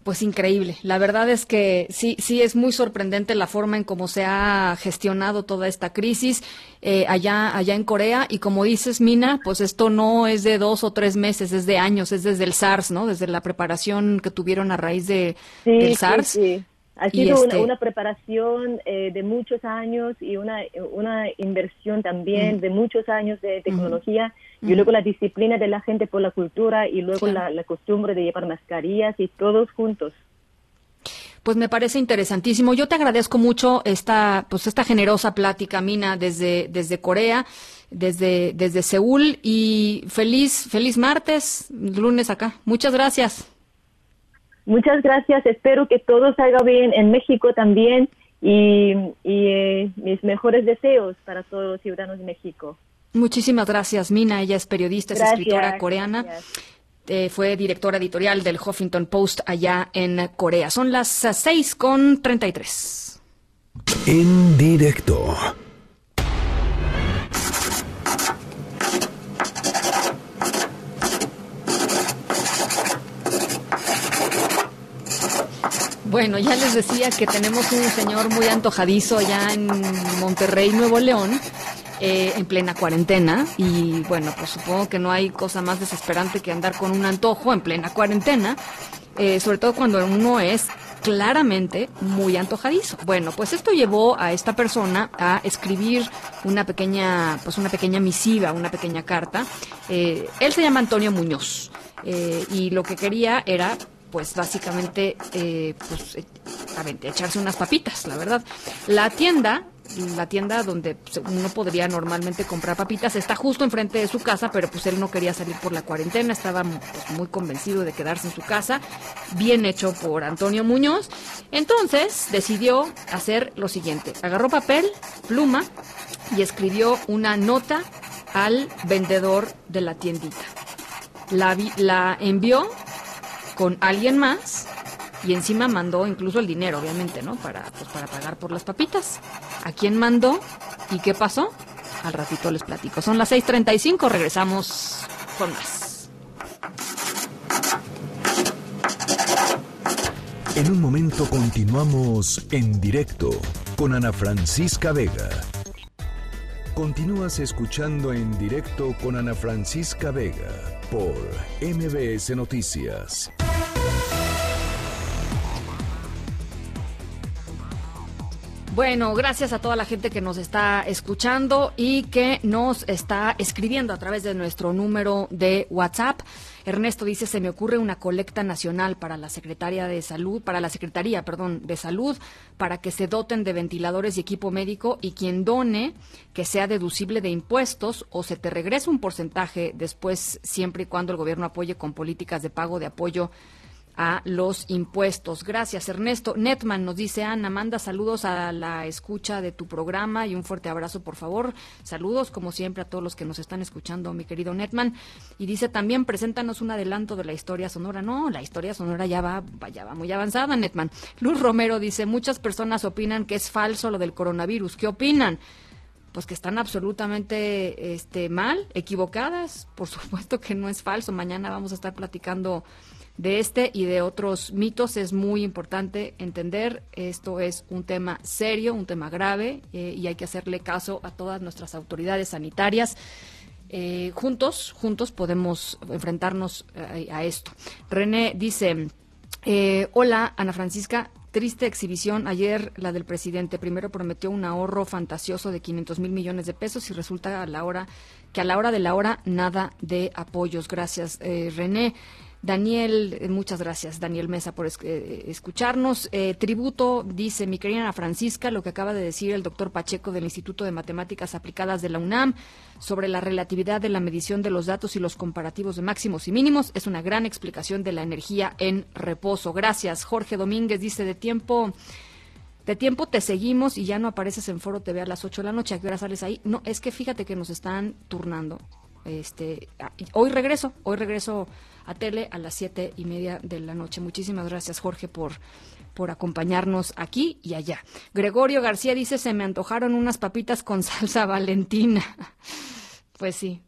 Pues increíble. La verdad es que sí, sí es muy sorprendente la forma en cómo se ha gestionado toda esta crisis eh, allá, allá en Corea. Y como dices, Mina, pues esto no es de dos o tres meses, es de años, es desde el SARS, ¿no? Desde la preparación que tuvieron a raíz de, del SARS. Sí, Ha sido una, este preparación eh, de muchos años y una, una inversión también de muchos años de tecnología y luego la disciplina de la gente por la cultura y luego la, costumbre de llevar mascarillas y todos juntos. Pues me parece interesantísimo. Yo te agradezco mucho esta, pues esta generosa plática, Mina, desde, desde Corea, desde, desde Seúl y feliz, feliz martes, lunes acá. Muchas gracias. Muchas gracias. Espero que todo salga bien en México también y, eh, mis mejores deseos para todos los ciudadanos de México. Muchísimas gracias, Mina. Ella es periodista, es escritora coreana. Eh, fue directora editorial del Huffington Post allá en Corea. Son las 6 con 33. En directo. Bueno, ya les decía que tenemos un señor muy antojadizo allá en Monterrey, Nuevo León, eh, en plena cuarentena y bueno, pues supongo que no hay cosa más desesperante que andar con un antojo en plena cuarentena, eh, sobre todo cuando uno es claramente muy antojadizo. Bueno, pues esto llevó a esta persona a escribir una pequeña, pues una pequeña misiva, una pequeña carta. Eh, él se llama Antonio Muñoz y lo que quería era pues básicamente pues echarse unas papitas, la verdad. La tienda la tienda donde uno podría normalmente comprar papitas está justo enfrente de su casa, pero pues él no quería salir por la cuarentena, estaba pues, muy convencido de quedarse en su casa, bien hecho por Antonio Muñoz. Entonces decidió hacer lo siguiente, agarró papel, pluma y escribió una nota al vendedor de la tiendita. La, la envió con alguien más y encima mandó incluso el dinero, obviamente, ¿no? Para, pues, para pagar por las papitas. ¿A quién mandó? ¿Y qué pasó? Al ratito les platico. Son las 6.35, regresamos con más. En un momento continuamos en directo con Ana Francisca Vega. Continúas escuchando en directo con Ana Francisca Vega por MBS Noticias. Bueno, gracias a toda la gente que nos está escuchando y que nos está escribiendo a través de nuestro número de WhatsApp. Ernesto dice, se me ocurre una colecta nacional para la Secretaría de Salud, para la Secretaría, perdón, de Salud, para que se doten de ventiladores y equipo médico y quien done que sea deducible de impuestos o se te regrese un porcentaje después, siempre y cuando el gobierno apoye con políticas de pago de apoyo a los impuestos. Gracias, Ernesto. Netman nos dice, Ana, manda saludos a la escucha de tu programa y un fuerte abrazo, por favor. Saludos, como siempre, a todos los que nos están escuchando, mi querido Netman. Y dice también, preséntanos un adelanto de la historia sonora. No, la historia sonora ya va, ya va muy avanzada, Netman. Luz Romero dice, muchas personas opinan que es falso lo del coronavirus. ¿Qué opinan? pues que están absolutamente este mal, equivocadas. Por supuesto que no es falso. Mañana vamos a estar platicando de este y de otros mitos es muy importante entender. Esto es un tema serio, un tema grave eh, y hay que hacerle caso a todas nuestras autoridades sanitarias. Eh, juntos, juntos podemos enfrentarnos eh, a, esto. René dice, hola Ana Francisca, triste exhibición ayer la del presidente. Primero prometió un ahorro fantasioso de 500 mil millones de pesos y resulta a la hora que a la hora de la hora nada de apoyos. Gracias, René. Daniel, eh, muchas gracias, Daniel Mesa, por eh, escucharnos. Eh, tributo, dice mi querida Ana Francisca, lo que acaba de decir el doctor Pacheco del Instituto de Matemáticas Aplicadas de la UNAM sobre la relatividad de la medición de los datos y los comparativos de máximos y mínimos es una gran explicación de la energía en reposo. Gracias. Jorge Domínguez dice de tiempo. De tiempo te seguimos y ya no apareces en Foro TV a las 8 de la noche. ¿A qué hora sales ahí? No, es que fíjate que nos están turnando. Este, hoy regreso, hoy regreso a tele a las siete y media de la noche. Muchísimas gracias, Jorge, por por acompañarnos aquí y allá. Gregorio García dice, se me antojaron unas papitas con salsa valentina. Pues sí.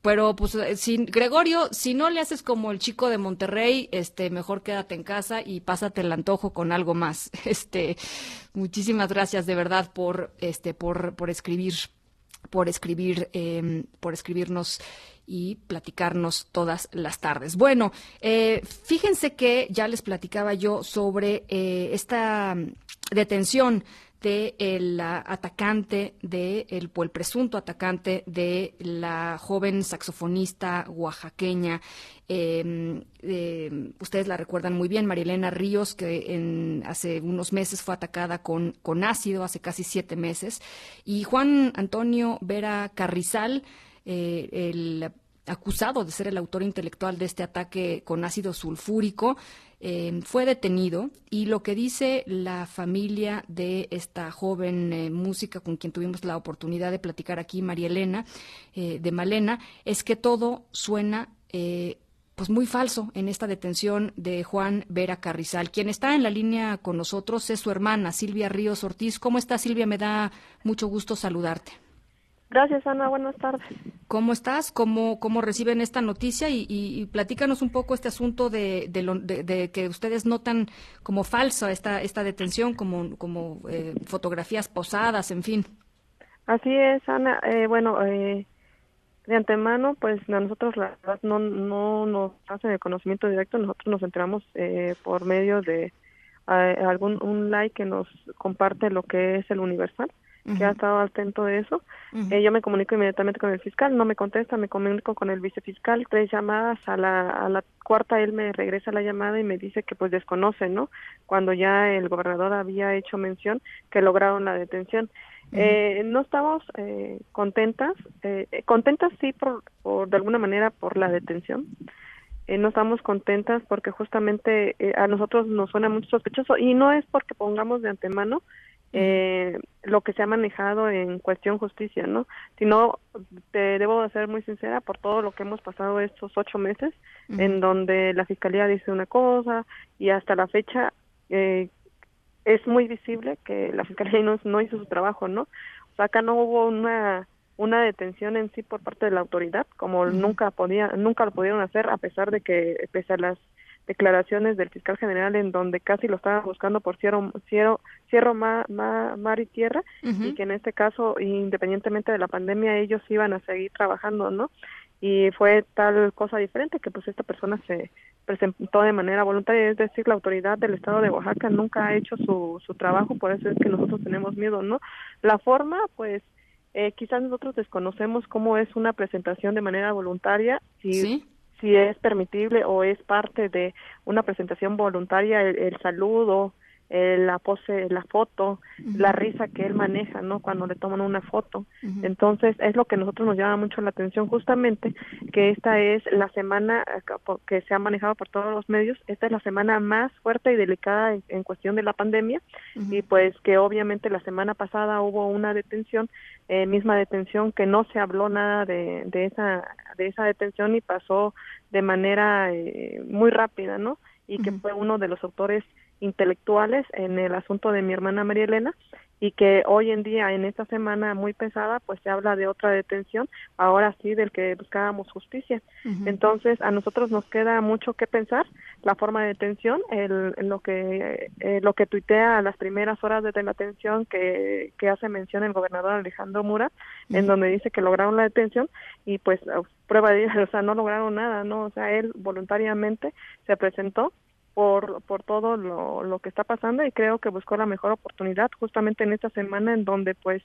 Pero pues eh, si, Gregorio, si no le haces como el chico de Monterrey, este mejor quédate en casa y pásate el antojo con algo más. Este, muchísimas gracias de verdad por este por por escribir por escribir em, por escribirnos y platicarnos todas las tardes. Bueno, eh, fíjense que ya les platicaba yo sobre eh, esta detención de el atacante de el, el, presunto atacante de la joven saxofonista oaxaqueña em, ustedes la recuerdan muy bien Marilena Ríos que en, hace unos meses fue atacada con, con ácido hace casi siete meses y Juan Antonio Vera Carrizal eh, el acusado de ser el autor intelectual de este ataque con ácido sulfúrico, eh, fue detenido y lo que dice la familia de esta joven eh, música con quien tuvimos la oportunidad de platicar aquí, María Elena, de Malena, es que todo suena pues muy falso en esta detención de Juan Vera Carrizal. Quien está en la línea con nosotros es su hermana, Silvia Ríos Ortiz. ¿Cómo está Silvia? Me da mucho gusto saludarte. Gracias, Ana. Buenas tardes. ¿Cómo estás? ¿Cómo, cómo reciben esta noticia? Y, y, platícanos un poco este asunto de, de, que ustedes notan como falsa esta, esta detención, como, como eh, fotografías posadas, en fin. Así es, Ana. Eh, bueno, eh, de antemano, pues a nosotros la verdad no, no nos hacen el conocimiento directo, nosotros nos enteramos por medio de algún un like que nos comparte lo que es el Universal que ha estado atento de eso. Eh, yo me comunico inmediatamente con el fiscal, no me contesta, me comunico con el vicefiscal, tres llamadas, a la, a la cuarta él me regresa la llamada y me dice que pues desconoce, ¿no? Cuando ya el gobernador había hecho mención que lograron la detención. eh, no estamos eh, contentas, eh, contentas sí por, por, de alguna manera por la detención, eh, no estamos contentas porque justamente eh, a nosotros nos suena mucho sospechoso y no es porque pongamos de antemano eh, lo que se ha manejado en cuestión justicia, ¿no? Sino, te debo ser muy sincera por todo lo que hemos pasado estos ocho meses, en donde la fiscalía dice una cosa y hasta la fecha eh, es muy visible que la fiscalía no, no hizo su trabajo, ¿no? O sea, acá no hubo una una detención en sí por parte de la autoridad, como nunca podía, nunca lo pudieron hacer a pesar de que pese a las declaraciones del fiscal general en donde casi lo estaban buscando por cierro, cierro, cierro mar, mar, y tierra y que en este caso, independientemente de la pandemia, ellos iban a seguir trabajando, ¿no? y fue tal cosa diferente que pues esta persona se presentó de manera voluntaria, es decir, la autoridad del estado de Oaxaca nunca ha hecho su, su trabajo, por eso es que nosotros tenemos miedo, ¿no? La forma, pues eh, quizás nosotros desconocemos cómo es una presentación de manera voluntaria, si, si es permitible o es parte de una presentación voluntaria el, el saludo, la pose, la foto, la risa que él maneja, ¿no? Cuando le toman una foto. Entonces, es lo que a nosotros nos llama mucho la atención, justamente, que esta es la semana eh, que se ha manejado por todos los medios, esta es la semana más fuerte y delicada en, cuestión de la pandemia, y pues que obviamente la semana pasada hubo una detención, eh, misma detención, que no se habló nada de, de, esa, de esa detención y pasó de manera muy rápida, ¿no? Y que fue uno de los autores intelectuales en el asunto de mi hermana María Elena y que hoy en día en esta semana muy pesada pues se habla de otra detención ahora sí del que buscábamos justicia. Entonces a nosotros nos queda mucho que pensar la forma de detención el, lo que eh, lo que tuitea a las primeras horas de la detención que, que hace mención el gobernador Alejandro Mura en donde dice que lograron la detención y pues prueba de o sea no lograron nada no o sea él voluntariamente se presentó por, por todo lo, lo que está pasando y creo que buscó la mejor oportunidad justamente en esta semana en donde pues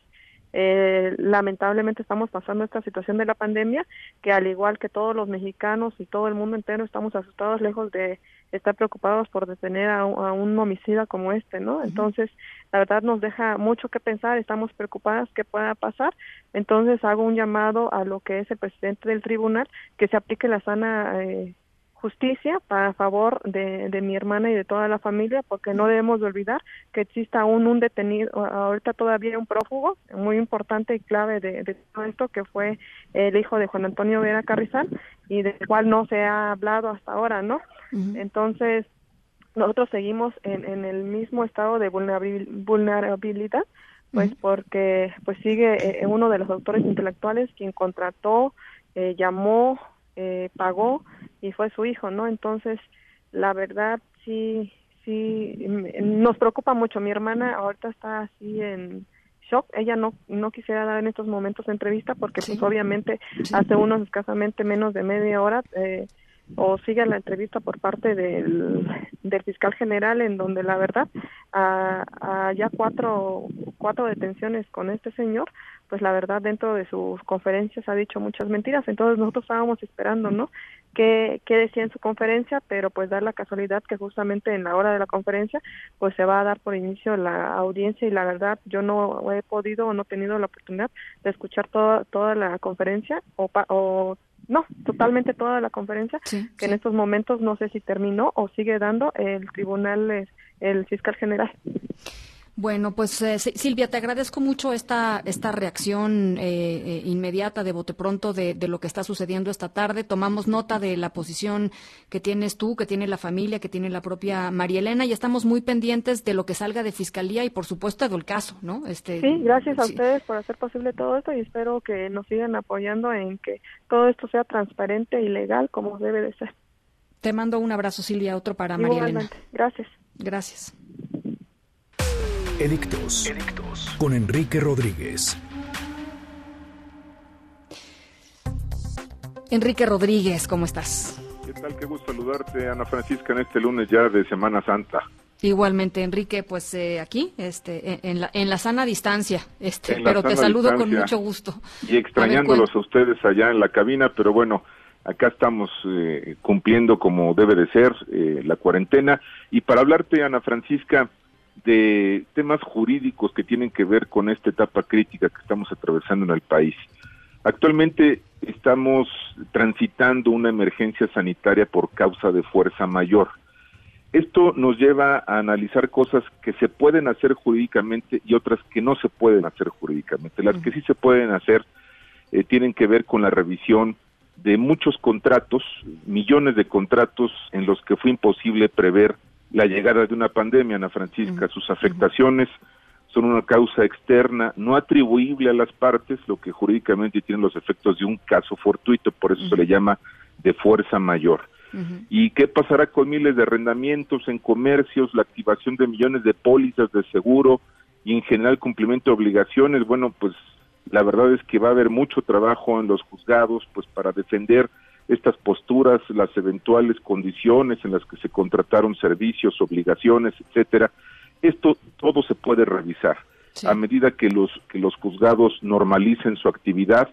eh, lamentablemente estamos pasando esta situación de la pandemia que al igual que todos los mexicanos y todo el mundo entero estamos asustados lejos de estar preocupados por detener a, un homicida como este, ¿no? Entonces, la verdad nos deja mucho que pensar, estamos preocupadas que pueda pasar. Entonces, hago un llamado a lo que es el presidente del tribunal que se aplique la sana eh, justicia para favor de, de, mi hermana y de toda la familia, porque no debemos de olvidar que exista aún un detenido, ahorita todavía un prófugo muy importante y clave de, de, todo esto, que fue el hijo de Juan Antonio Vera Carrizal, y del cual no se ha hablado hasta ahora, ¿no? Entonces, nosotros seguimos en, en, el mismo estado de vulnerabilidad, pues porque pues sigue eh, uno de los autores intelectuales quien contrató, eh, llamó, eh, pagó y fue su hijo, ¿no? Entonces, la verdad sí, sí, nos preocupa mucho. Mi hermana ahorita está así en shock. Ella no, no quisiera dar en estos momentos entrevista porque pues obviamente hace unos escasamente menos de media hora eh, o sigue la entrevista por parte del, del fiscal general en donde la verdad a, ya cuatro cuatro detenciones con este señor pues la verdad dentro de sus conferencias ha dicho muchas mentiras. Entonces nosotros estábamos esperando no qué, qué decía en su conferencia pero pues da la casualidad que justamente en la hora de la conferencia pues se va a dar por inicio la audiencia y la verdad yo no he podido o no he tenido la oportunidad de escuchar toda toda la conferencia o, o no, totalmente toda la conferencia, que en estos momentos no sé si terminó o sigue dando el tribunal, el fiscal general. Bueno, pues eh, Silvia, te agradezco mucho esta, esta reacción eh, eh, inmediata de bote pronto de, de, lo que está sucediendo esta tarde. Tomamos nota de la posición que tienes tú, que tiene la familia, que tiene la propia María Elena y estamos muy pendientes de lo que salga de Fiscalía y, por supuesto, del caso, ¿no? Este, sí, gracias a ustedes por hacer posible todo esto y espero que nos sigan apoyando en que todo esto sea transparente y legal como debe de ser. Te mando un abrazo, Silvia, otro para María Elena. Gracias. Gracias. Edictos, con Enrique Rodríguez. Enrique Rodríguez, ¿cómo estás? ¿Qué tal? Qué gusto saludarte, Ana Francisca, en este lunes ya de Semana Santa. Igualmente, Enrique, pues eh, aquí, este, en la, en la sana distancia, este, pero te saludo con mucho gusto. Y extrañándolos a, ustedes allá en la cabina, pero bueno, acá estamos eh, cumpliendo como debe de ser eh, la cuarentena. Y para hablarte, Ana Francisca, de temas jurídicos que tienen que ver con esta etapa crítica que estamos atravesando en el país. Actualmente estamos transitando una emergencia sanitaria por causa de fuerza mayor. Esto nos lleva a analizar cosas que se pueden hacer jurídicamente y otras que no se pueden hacer jurídicamente. Las que sí se pueden hacer eh, tienen que ver con la revisión de muchos contratos, millones de contratos en los que fue imposible prever la llegada de una pandemia, Ana Francisca. Sus afectaciones son una causa externa no atribuible a las partes, lo que jurídicamente tiene los efectos de un caso fortuito, por eso se le llama de fuerza mayor. ¿Y qué pasará con miles de arrendamientos en comercios, la activación de millones de pólizas de seguro y en general cumplimiento de obligaciones? Bueno, pues La verdad es que va a haber mucho trabajo en los juzgados, pues para defender estas posturas, las eventuales condiciones en las que se contrataron servicios, obligaciones, etcétera. Esto todo se puede revisar. A medida que los que los juzgados normalicen su actividad,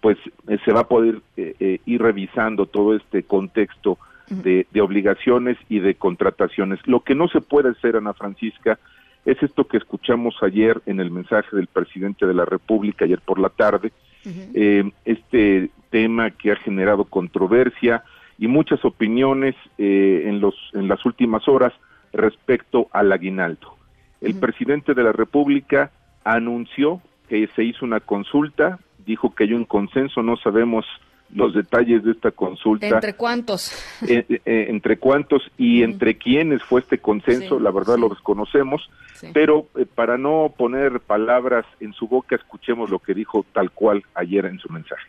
pues eh, se va a poder eh, eh, ir revisando todo este contexto de, de, obligaciones y de contrataciones. Lo que no se puede hacer, Ana Francisca, es esto que escuchamos ayer en el mensaje del presidente de la República, ayer por la tarde, este tema que ha generado controversia y muchas opiniones en, los, en las últimas horas respecto al aguinaldo. El presidente de la República anunció que se hizo una consulta, dijo que hay un consenso, no sabemos los detalles de esta consulta. ¿Entre cuántos? Eh, eh, eh, entre cuántos y entre quiénes fue este consenso, la verdad lo desconocemos, pero para no poner palabras en su boca, escuchemos lo que dijo tal cual ayer en su mensaje.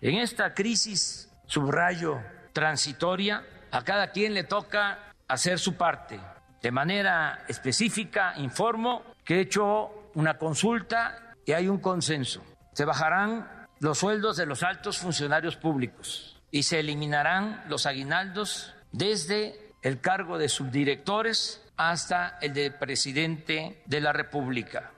En esta crisis, subrayo, transitoria, a cada quien le toca hacer su parte de manera específica, informo que he hecho una consulta y hay un consenso. Se bajarán los sueldos de los altos funcionarios públicos y se eliminarán los aguinaldos desde el cargo de subdirectores hasta el de presidente de la República.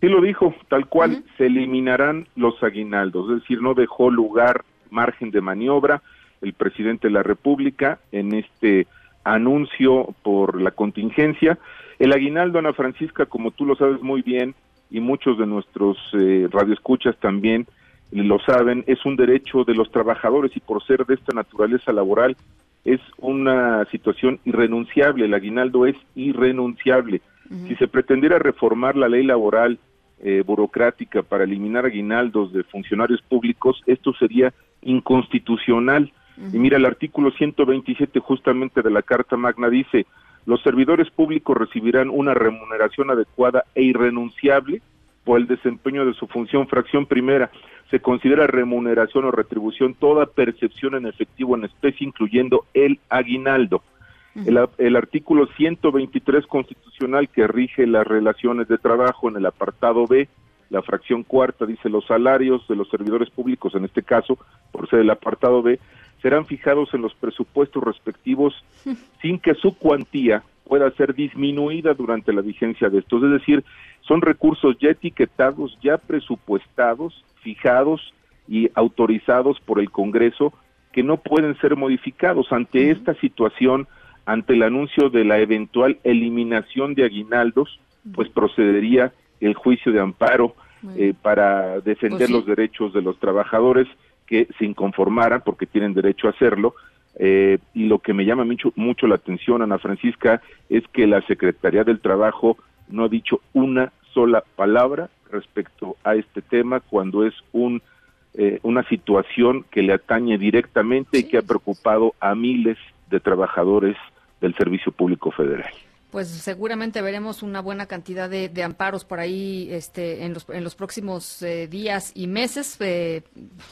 Sí lo dijo, tal cual, se eliminarán los aguinaldos, es decir, no dejó lugar, margen de maniobra el presidente de la República en este anuncio por la contingencia. El aguinaldo, Ana Francisca, como tú lo sabes muy bien, y muchos de nuestros eh, radioescuchas también lo saben, es un derecho de los trabajadores y por ser de esta naturaleza laboral es una situación irrenunciable, el aguinaldo es irrenunciable. Si se pretendiera reformar la ley laboral eh, burocrática para eliminar aguinaldos de funcionarios públicos, esto sería inconstitucional. Y mira, el artículo 127 justamente de la Carta Magna dice, los servidores públicos recibirán una remuneración adecuada e irrenunciable por el desempeño de su función. Fracción primera, se considera remuneración o retribución toda percepción en efectivo en especie, incluyendo el aguinaldo. El, el, artículo 123 constitucional que rige las relaciones de trabajo en el apartado B, la fracción cuarta dice los salarios de los servidores públicos, en este caso, por ser el apartado B, serán fijados en los presupuestos respectivos sin que su cuantía pueda ser disminuida durante la vigencia de estos. Es decir, son recursos ya etiquetados, ya presupuestados, fijados y autorizados por el Congreso que no pueden ser modificados. Ante esta situación, ante el anuncio de la eventual eliminación de aguinaldos, pues procedería el juicio de amparo eh, para defender Pues sí. los derechos de los trabajadores que se inconformaran porque tienen derecho a hacerlo. Eh, y lo que me llama mucho, mucho la atención, Ana Francisca, es que la Secretaría del Trabajo no ha dicho una sola palabra respecto a este tema cuando es un, eh, una situación que le atañe directamente y que ha preocupado a miles de trabajadores del Servicio Público Federal. Pues seguramente veremos una buena cantidad de, de amparos por ahí este, en, los, en los próximos eh, días y meses. Eh,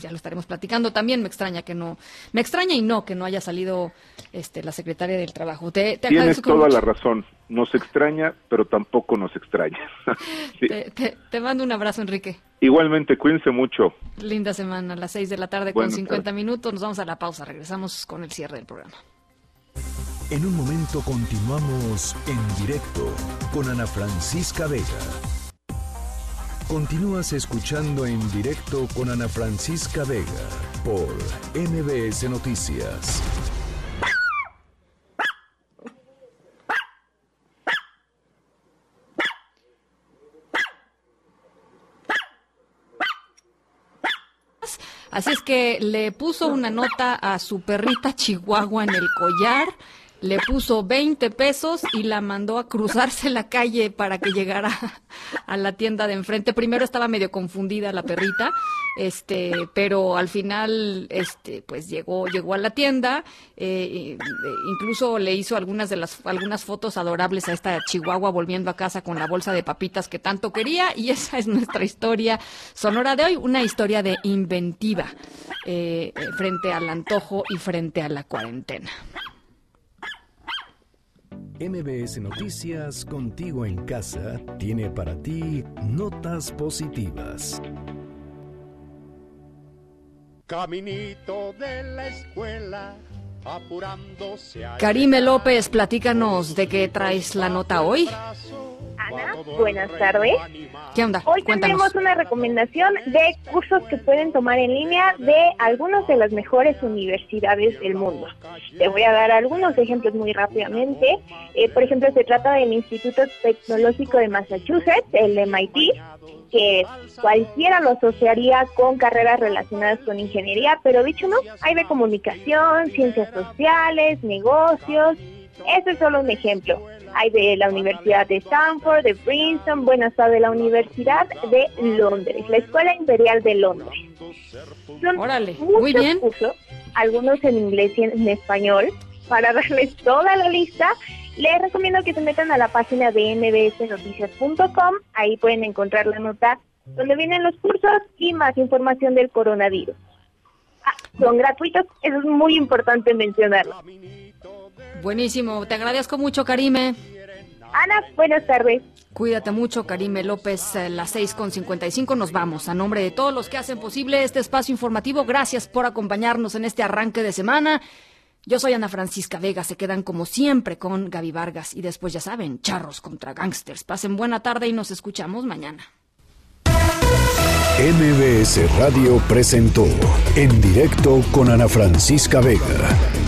ya lo estaremos platicando. También me extraña que no, me extraña y no que no haya salido este, la secretaria del Trabajo. Te, te Tienes toda mucho. la razón. Nos extraña, pero tampoco nos extraña. Sí. Te, te- te mando un abrazo, Enrique. Igualmente, cuídense mucho. Linda semana, a las 6 de la tarde Buenas con 50 tardes. minutos. Nos vamos a la pausa. Regresamos con el cierre del programa. En un momento continuamos en directo con Ana Francisca Vega. Continúas escuchando en directo con Ana Francisca Vega por MBS Noticias. Así es que le puso una nota a su perrita Chihuahua en el collar, le puso 20 pesos y la mandó a cruzarse la calle para que llegara a la tienda de enfrente. Primero estaba medio confundida la perrita, este, pero al final, este, pues llegó, llegó a la tienda, eh, eh, incluso le hizo algunas de las, algunas fotos adorables a esta Chihuahua volviendo a casa con la bolsa de papitas que tanto quería y esa es nuestra historia sonora de hoy, una historia de inventiva eh, eh, frente al antojo y frente a la cuarentena. MBS Noticias Contigo en Casa tiene para ti notas positivas. Caminito de la escuela, apurándose a... Karime López, platícanos de qué traes la nota hoy. Ana, buenas tardes. ¿Qué onda? Hoy Cuéntanos. tenemos una recomendación de cursos que pueden tomar en línea de algunas de las mejores universidades del mundo. Te voy a dar algunos ejemplos muy rápidamente. Eh, por ejemplo, se trata del Instituto Tecnológico de Massachusetts, el MIT, que cualquiera lo asociaría con carreras relacionadas con ingeniería, pero dicho no, hay de comunicación, ciencias sociales, negocios. Ese es solo un ejemplo. Hay de la Universidad de Stanford, de Princeton, bueno, hasta de la Universidad de Londres, la Escuela Imperial de Londres. Son Órale, muchos muy bien. cursos, algunos en inglés y en español. Para darles toda la lista, les recomiendo que se metan a la página de mbsnoticias.com. Ahí pueden encontrar la nota donde vienen los cursos y más información del coronavirus. Ah, son gratuitos, eso es muy importante mencionarlo. Buenísimo, te agradezco mucho, Karime. Ana, buenas tardes. Cuídate mucho, Karime López, eh, las 6.55 nos vamos. A nombre de todos los que hacen posible este espacio informativo, gracias por acompañarnos en este arranque de semana. Yo soy Ana Francisca Vega, se quedan como siempre con Gaby Vargas y después ya saben, charros contra gangsters. Pasen buena tarde y nos escuchamos mañana. MBS Radio presentó En directo con Ana Francisca Vega